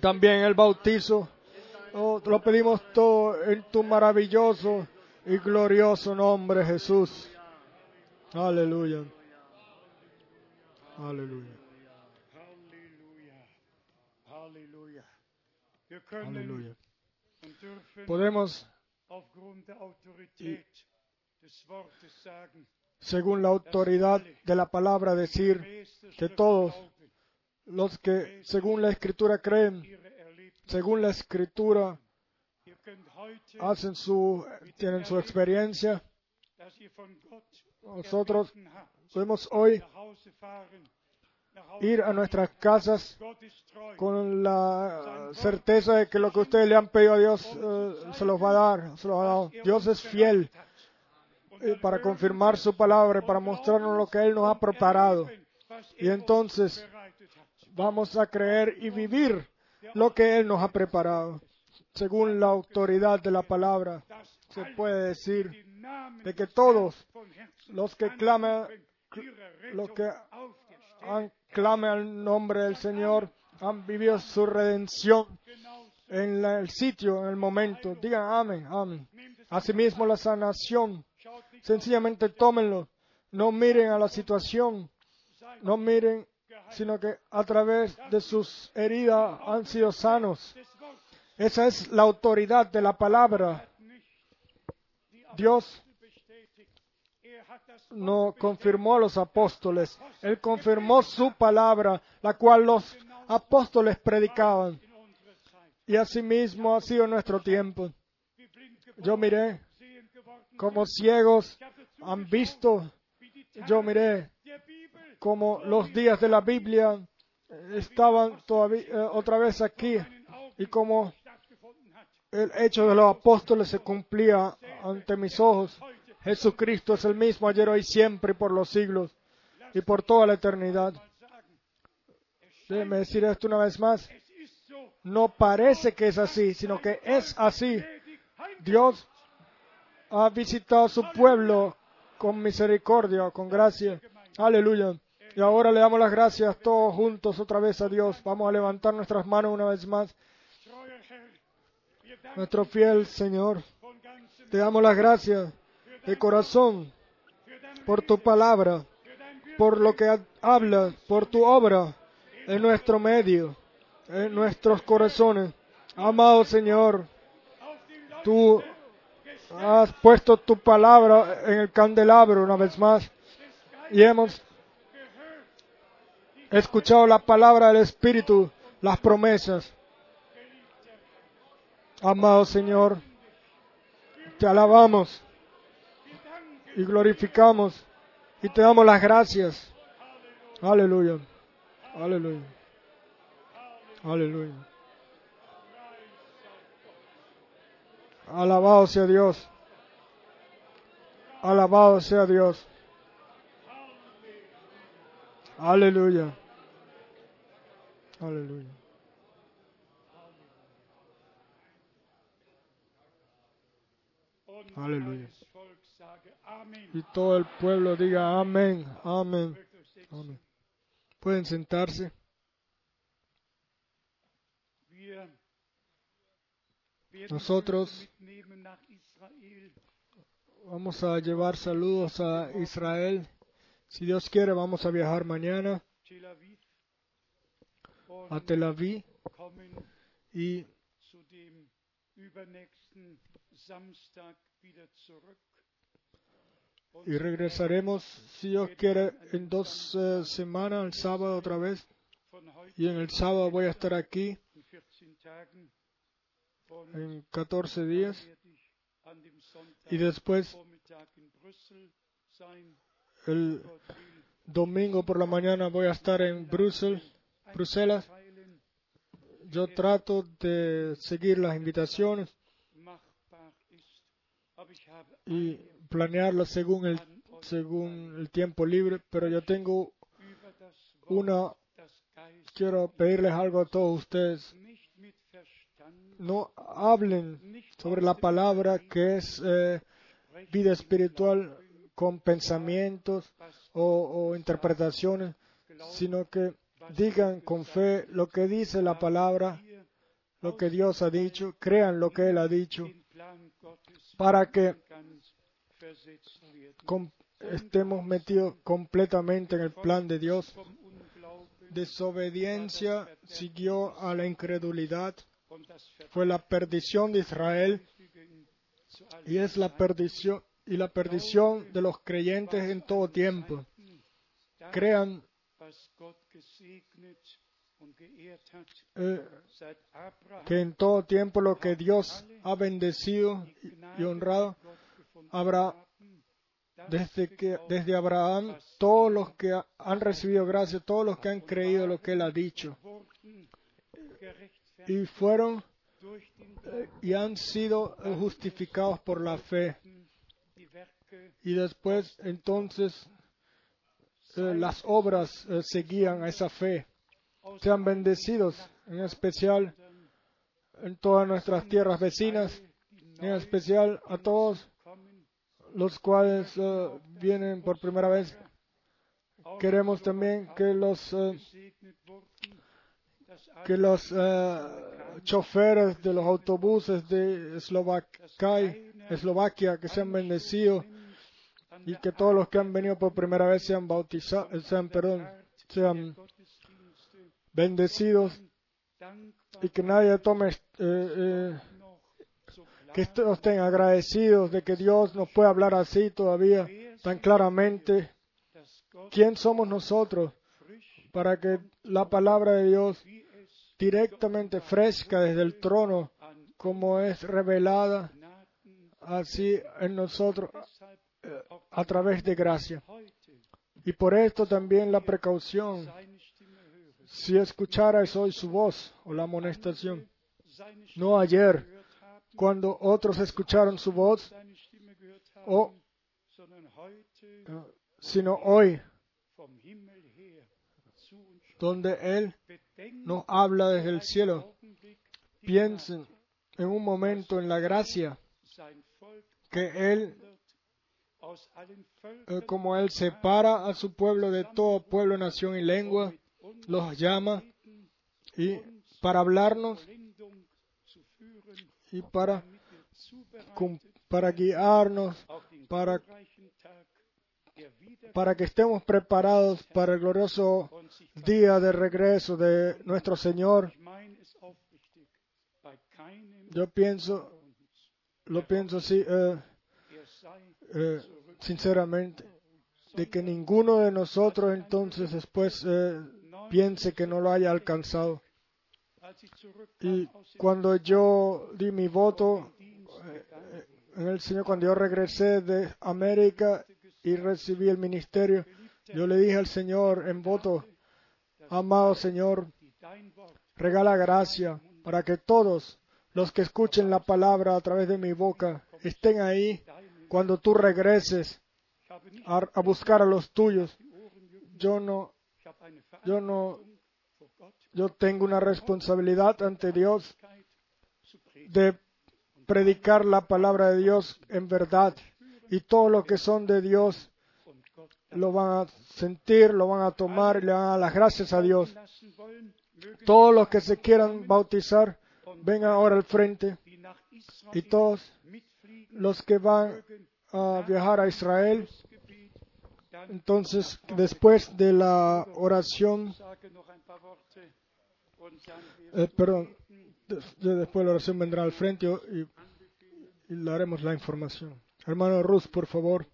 También el bautizo. Oh, lo pedimos todo en tu maravilloso y glorioso nombre Jesús. Aleluya. Aleluya. Aleluya. dürfen Podemos, aufgrund según la autoridad de la palabra, decir que todos los que, según la escritura, creen, según la escritura, hacen su, tienen su experiencia. Nosotros podemos hoy ir a nuestras casas con la certeza de que lo que ustedes le han pedido a Dios eh, se los va a dar, se los ha dado. Dios es fiel para confirmar su palabra para mostrarnos lo que Él nos ha preparado. Y entonces vamos a creer y vivir lo que Él nos ha preparado. Según la autoridad de la palabra, se puede decir de que todos los que claman, los que han, clamen al nombre del Señor han vivido su redención en el sitio, en el momento. Digan amén, amén. Asimismo la sanación, sencillamente tómenlo. No miren a la situación, no miren, sino que a través de sus heridas han sido sanos. Esa es la autoridad de la palabra. Dios no confirmó a los apóstoles. Él confirmó su palabra, la cual los apóstoles predicaban. Y asimismo ha sido nuestro tiempo. Yo miré como ciegos han visto. Yo miré como los días de la Biblia estaban todavía eh, otra vez aquí y como el hecho de los apóstoles se cumplía ante mis ojos. Jesucristo es el mismo ayer, hoy, siempre y por los siglos y por toda la eternidad. Déjeme decir esto una vez más. No parece que es así, sino que es así. Dios ha visitado su pueblo con misericordia, con gracia. Aleluya. Y ahora le damos las gracias todos juntos otra vez a Dios. Vamos a levantar nuestras manos una vez más. Nuestro fiel Señor, te damos las gracias de corazón por tu palabra, por lo que hablas, por tu obra en nuestro medio, en nuestros corazones. Amado Señor, tú has puesto tu palabra en el candelabro una vez más y hemos escuchado la palabra del Espíritu, las promesas. Amado Señor, te alabamos y glorificamos y te damos las gracias. Aleluya. Aleluya. Aleluya. Alabado sea Dios. Alabado sea Dios. Aleluya. Aleluya. Aleluya. Y todo el pueblo diga amén, amén, amén. Pueden sentarse. Nosotros vamos a llevar saludos a Israel. Si Dios quiere, vamos a viajar mañana a Tel Aviv y y regresaremos, si Dios quiere, en dos eh, semanas, el sábado otra vez. Y en el sábado voy a estar aquí en 14 días. Y después, el domingo por la mañana voy a estar en Bruselas. Bruselas. Yo trato de seguir las invitaciones y planearlo según el, según el tiempo libre, pero yo tengo una, quiero pedirles algo a todos ustedes. No hablen sobre la palabra que es eh, vida espiritual con pensamientos o, o interpretaciones, sino que digan con fe lo que dice la palabra, lo que Dios ha dicho, crean lo que Él ha dicho, para que estemos metidos completamente en el plan de Dios. Desobediencia siguió a la incredulidad, fue la perdición de Israel y es la perdición y la perdición de los creyentes en todo tiempo. Crean eh, que en todo tiempo lo que Dios ha bendecido y honrado habrá desde que desde Abraham todos los que han recibido gracia, todos los que han creído lo que él ha dicho y fueron eh, y han sido justificados por la fe. Y después entonces eh, las obras eh, seguían a esa fe. Sean bendecidos, en especial en todas nuestras tierras vecinas, en especial a todos los cuales eh, vienen por primera vez. Queremos también que los que los choferes de los autobuses de Eslovaquia, que sean bendecidos y que todos los que han venido por primera vez sean bautizados, sean, perdón, sean bendecidos y que nadie tome, eh, eh, que estén agradecidos de que Dios nos puede hablar así todavía tan claramente. Quién somos nosotros para que la palabra de Dios directamente fresca desde el trono, como es revelada así en nosotros auch a través de gracia. Y por esto también la precaución, si escucharais hoy su voz o la amonestación, no ayer, cuando otros escucharon su voz, o eh, sino hoy, donde Él nos habla desde el cielo. Piensen en un momento en la gracia que Él, eh, como Él separa a su pueblo de todo pueblo, nación y lengua, los llama y para hablarnos y para, para guiarnos, para- para que estemos preparados para el glorioso día de regreso de nuestro Señor. Yo pienso, lo pienso así, eh, eh, sinceramente, de que ninguno de nosotros entonces después eh, piense que no lo haya alcanzado. Y cuando yo di mi voto en el Señor, cuando yo regresé de América y recibí el ministerio, yo le dije al Señor en voto, amado Señor, regala gracia para que todos los que escuchen la palabra a través de mi boca estén ahí cuando tú regreses a, a buscar a los tuyos. Yo no, yo no, yo tengo una responsabilidad ante Dios de predicar la palabra de Dios en verdad y todo lo que son de Dios lo van a sentir, lo van a tomar y le van a las gracias a Dios. Todos los que se quieran bautizar, vengan ahora al frente y todos los que van a viajar a Israel. Entonces, después de la oración, eh, perdón, des- de- después de la oración vendrá al frente y, y le haremos la información. Hermano Rus, por favor,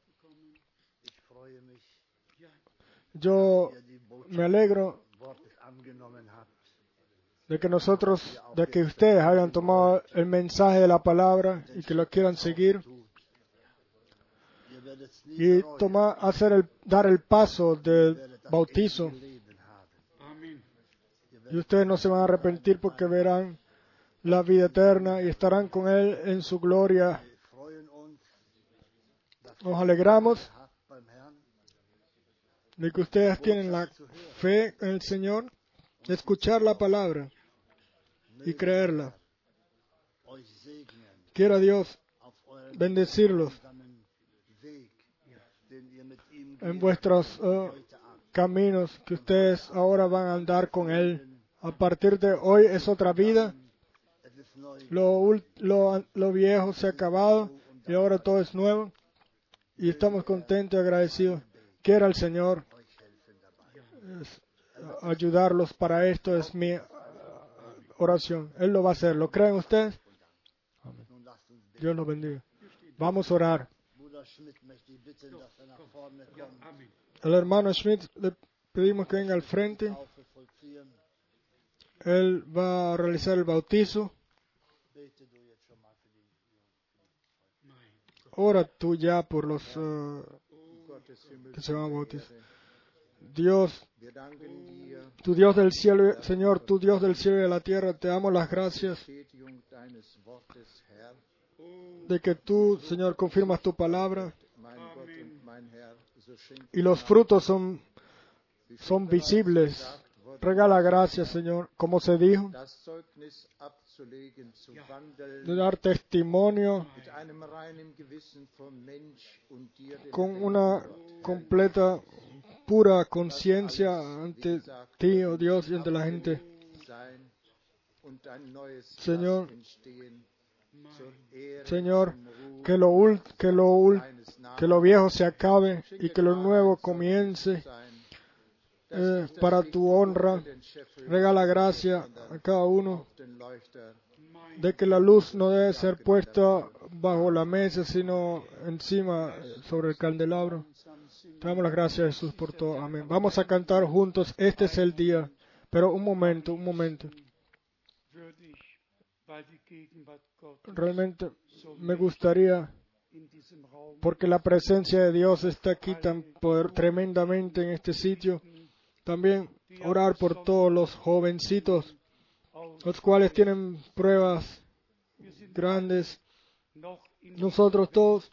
yo me alegro de que nosotros, de que ustedes hayan tomado el mensaje de la palabra y que lo quieran seguir y tomar, hacer el, dar el paso del bautizo. Y ustedes no se van a arrepentir porque verán la vida eterna y estarán con Él en su gloria. Nos alegramos de que ustedes tienen la fe en el Señor, escuchar la palabra y creerla. Quiera Dios bendecirlos en vuestros eh, caminos que ustedes ahora van a andar con Él. A partir de hoy es otra vida. Lo, lo viejo se ha acabado y ahora todo es nuevo. Y estamos contentos y agradecidos. Quiera el Señor ayudarlos para esto, es mi uh, oración. Él lo va a hacer. ¿Lo creen ustedes? Dios los bendiga. Vamos a orar. Al hermano Schmidt le pedimos que venga al frente. Él va a realizar el bautizo. Ora tú ya por los uh, que se van a bautizar. Dios, tu Dios del cielo, Señor, tu Dios del cielo y de la tierra, te damos las gracias de que tú, Señor, confirmas tu palabra y los frutos son, son visibles. Regala gracias, Señor, como se dijo, de dar testimonio. Con una completa, pura conciencia ante ti, oh Dios, y ante la gente. Señor, Señor, que lo, que lo, que lo viejo se acabe y que lo nuevo comience. Eh, para tu honra. Regala gracia a cada uno de que la luz no debe ser puesta bajo la mesa, sino encima sobre el candelabro. Te damos las gracias, Jesús, por todo. Amén. Vamos a cantar juntos. Este es el día. Pero un momento, un momento. Realmente me gustaría, porque la presencia de Dios está aquí tan poder, tremendamente en este sitio, también orar por todos los jovencitos, los cuales tienen pruebas grandes. Nosotros todos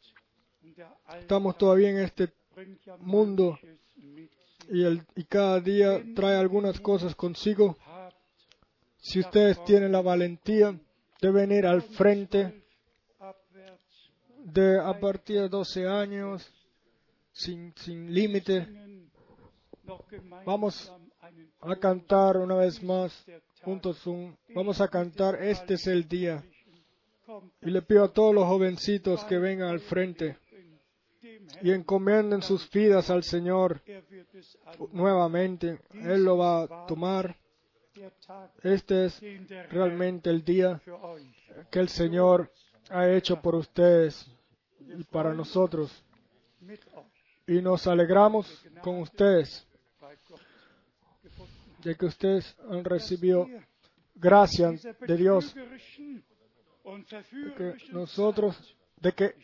estamos todavía en este mundo. y, el, y cada día trae algunas cosas consigo. Si ustedes tienen la valentía de venir al frente de a partir de 12 años, sin, sin límite, Vamos a cantar una vez más juntos un, vamos a cantar Este es el día. Y le pido a todos los jovencitos que vengan al frente y encomienden sus vidas al Señor nuevamente. Él lo va a tomar. Este es realmente el día que el Señor ha hecho por ustedes y para nosotros. Y nos alegramos con ustedes de que ustedes han recibido gracia de Dios, und que nosotros, de que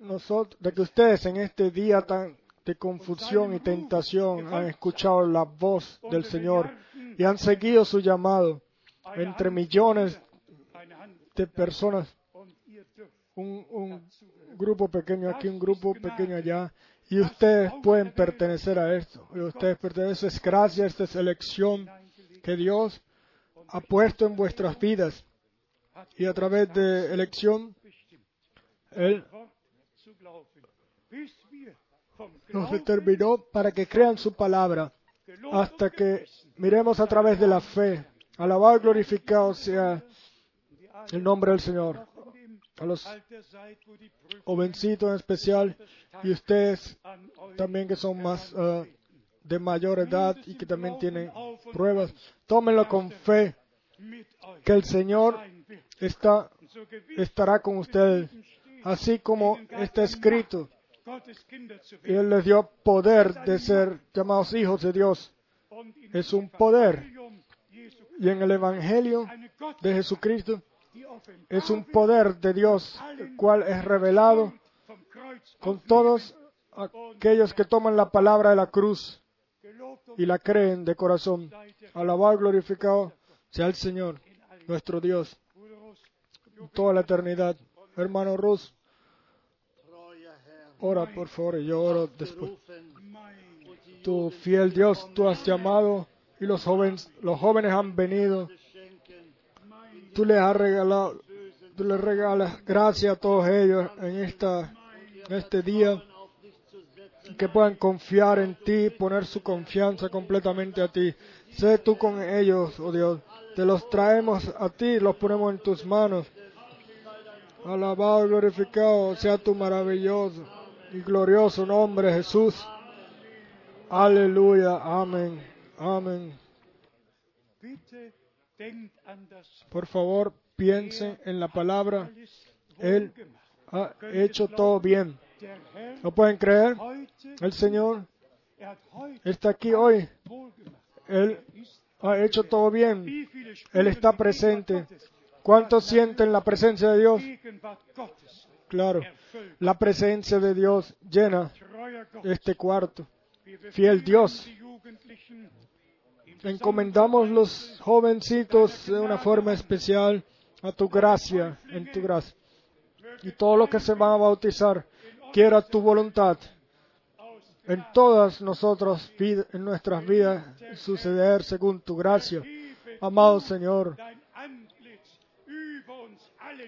nosotros, de que ustedes en este día tan de confusión y tentación han escuchado la voz del Señor y han seguido su llamado. Entre millones de personas, un, un grupo pequeño aquí, un grupo pequeño allá, y ustedes pueden pertenecer a esto. Y ustedes pertenecen, es gracia, esta es elección hineingelegt que Dios ha puesto en vuestras vidas. Y a través de elección, Él nos determinó para que crean su palabra, hasta que miremos a través de la fe. Alabado y glorificado sea el nombre del Señor. A los jovencitos en especial y ustedes también que son más ah, de mayor edad y que también tienen pruebas, tómenlo con fe que el Señor está, estará con ustedes, así como está escrito. Y. Él les dio poder de ser llamados hijos de Dios. Es un poder. Y en el Evangelio de Jesucristo es un poder de Dios, el cual es revelado con todos aquellos que toman la palabra de la cruz y la creen de corazón. Alabado y glorificado sea el Señor, nuestro Dios, toda la eternidad. Hermano Rus, ora por favor, y yo oro después. Tu fiel Dios, tú has llamado y los jóvenes, los jóvenes han venido. Tú les has regalado, tú les regalas gracias a todos ellos en esta, en este día. que puedan confiar en ti, poner su confianza completamente a ti. Sé tú con ellos, oh Dios. Te los traemos a ti, los ponemos en tus manos. Alabado y glorificado sea tu maravilloso y glorioso nombre, Jesús. Aleluya, amén, amén. Por favor, piensen en la palabra. Él ha hecho todo bien. ¿Lo pueden creer? El Señor está aquí hoy. Él ha hecho todo bien. Él está presente. ¿Cuántos sienten la presencia de Dios? Claro, la presencia de Dios llena este cuarto. Fiel Dios. Encomendamos los jovencitos de una forma especial a tu gracia, en tu gracia. Y todo lo que se van a bautizar, quiera tu voluntad en todas nosotros, en nuestras vidas, suceder según tu gracia. Amado Señor,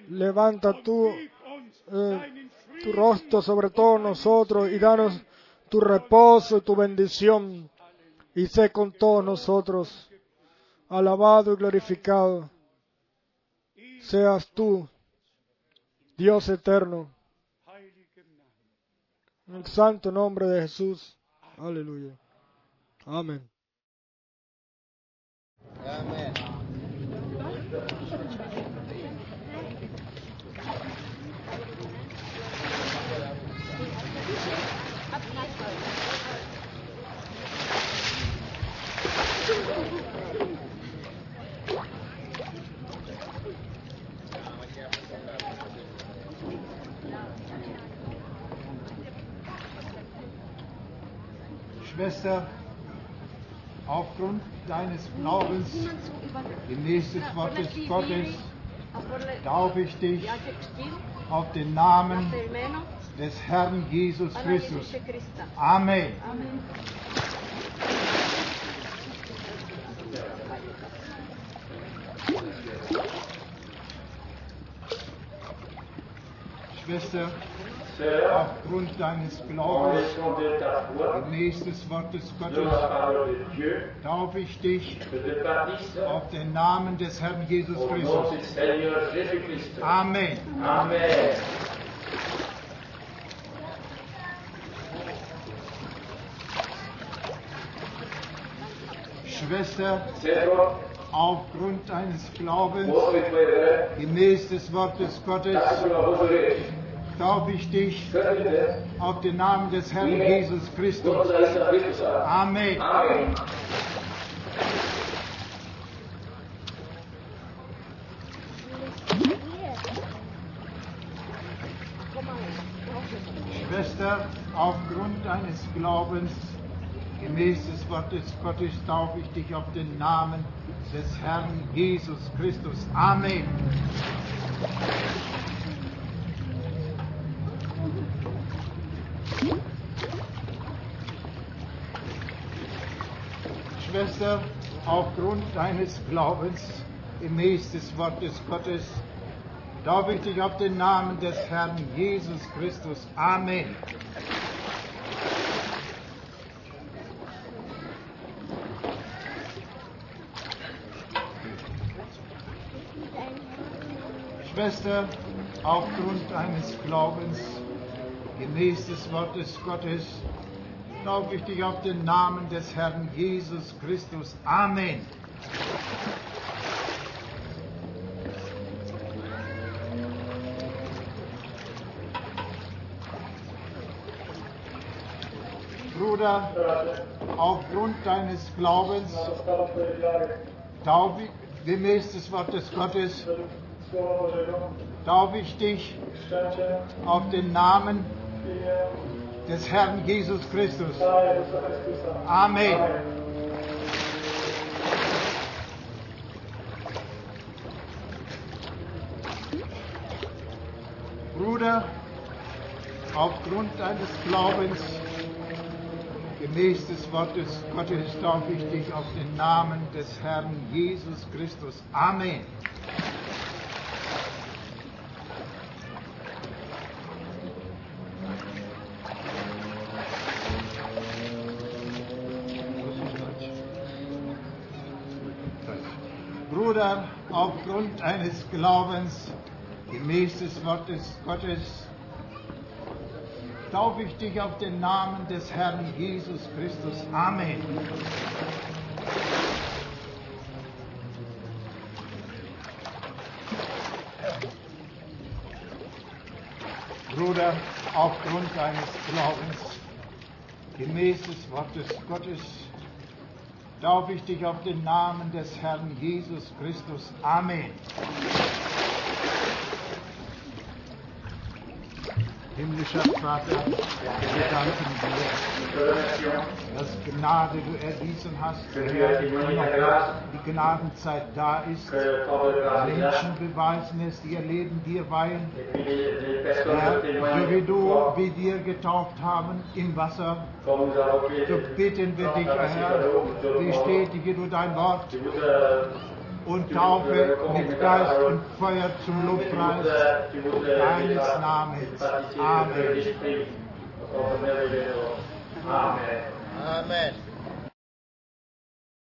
levanta uns eh, tu rostro sobre todos nosotros y danos tu reposo y tu bendición y sé con todos nosotros. Alabado y glorificado seas tú, Dios eterno, en el santo nombre de Jesús. Aleluya. Amén. Schwester, aufgrund deines Glaubens gemäß des Wortes Gottes taufe ich dich auf den Namen des Herrn Jesus Christus. Amen. Schwester, aufgrund deines Glaubens, gemäß des Wortes Gottes, taufe ich dich auf den Namen des Herrn Jesus Christus. Amen. Amen. Schwester, aufgrund deines Glaubens, gemäß des Wortes Gottes, taufe ich dich auf den Namen des Herrn Jesus Christus. Amen. Schwester, aufgrund deines Glaubens gemäß des Wortes Gottes taufe ich dich auf den Namen des Herrn Jesus Christus. Amen. Schwester, aufgrund deines Glaubens gemäß des Wortes Gottes taufe ich dich auf den Namen des Herrn Jesus Christus. Amen. Schwester, aufgrund deines Glaubens, gemäß des Wortes Gottes, taufe ich dich auf den Namen des Herrn Jesus Christus. Amen. Bruder, aufgrund deines Glaubens taufe gemäß des Wortes Gottes, taufe ich dich auf den Namen des Herrn Jesus Christus. Amen. Bruder, aufgrund deines Glaubens, gemäß des Wortes Gottes, taufe ich dich auf den Namen des Herrn Jesus Christus. Amen. Bruder, aufgrund eines Glaubens, gemäß des Wortes Gottes, taufe ich dich auf den Namen des Herrn Jesus Christus. Amen. Bruder, aufgrund deines Glaubens, gemäß des Wortes Gottes, taufe ich dich auf den Namen des Herrn Jesus Christus. Amen. Himmlischer Vater, wir danken dir, dass Gnade du erwiesen hast, die Gnadenzeit da ist, Menschen beweisen es, ihr Leben dir weihen, wie du, wie dir getauft haben im Wasser, so bitten wir dich, Herr, bestätige du dein Wort, und Taufe mit Geist und Feuer zum Lobpreis deines Namens. Amen. Amen. Amen.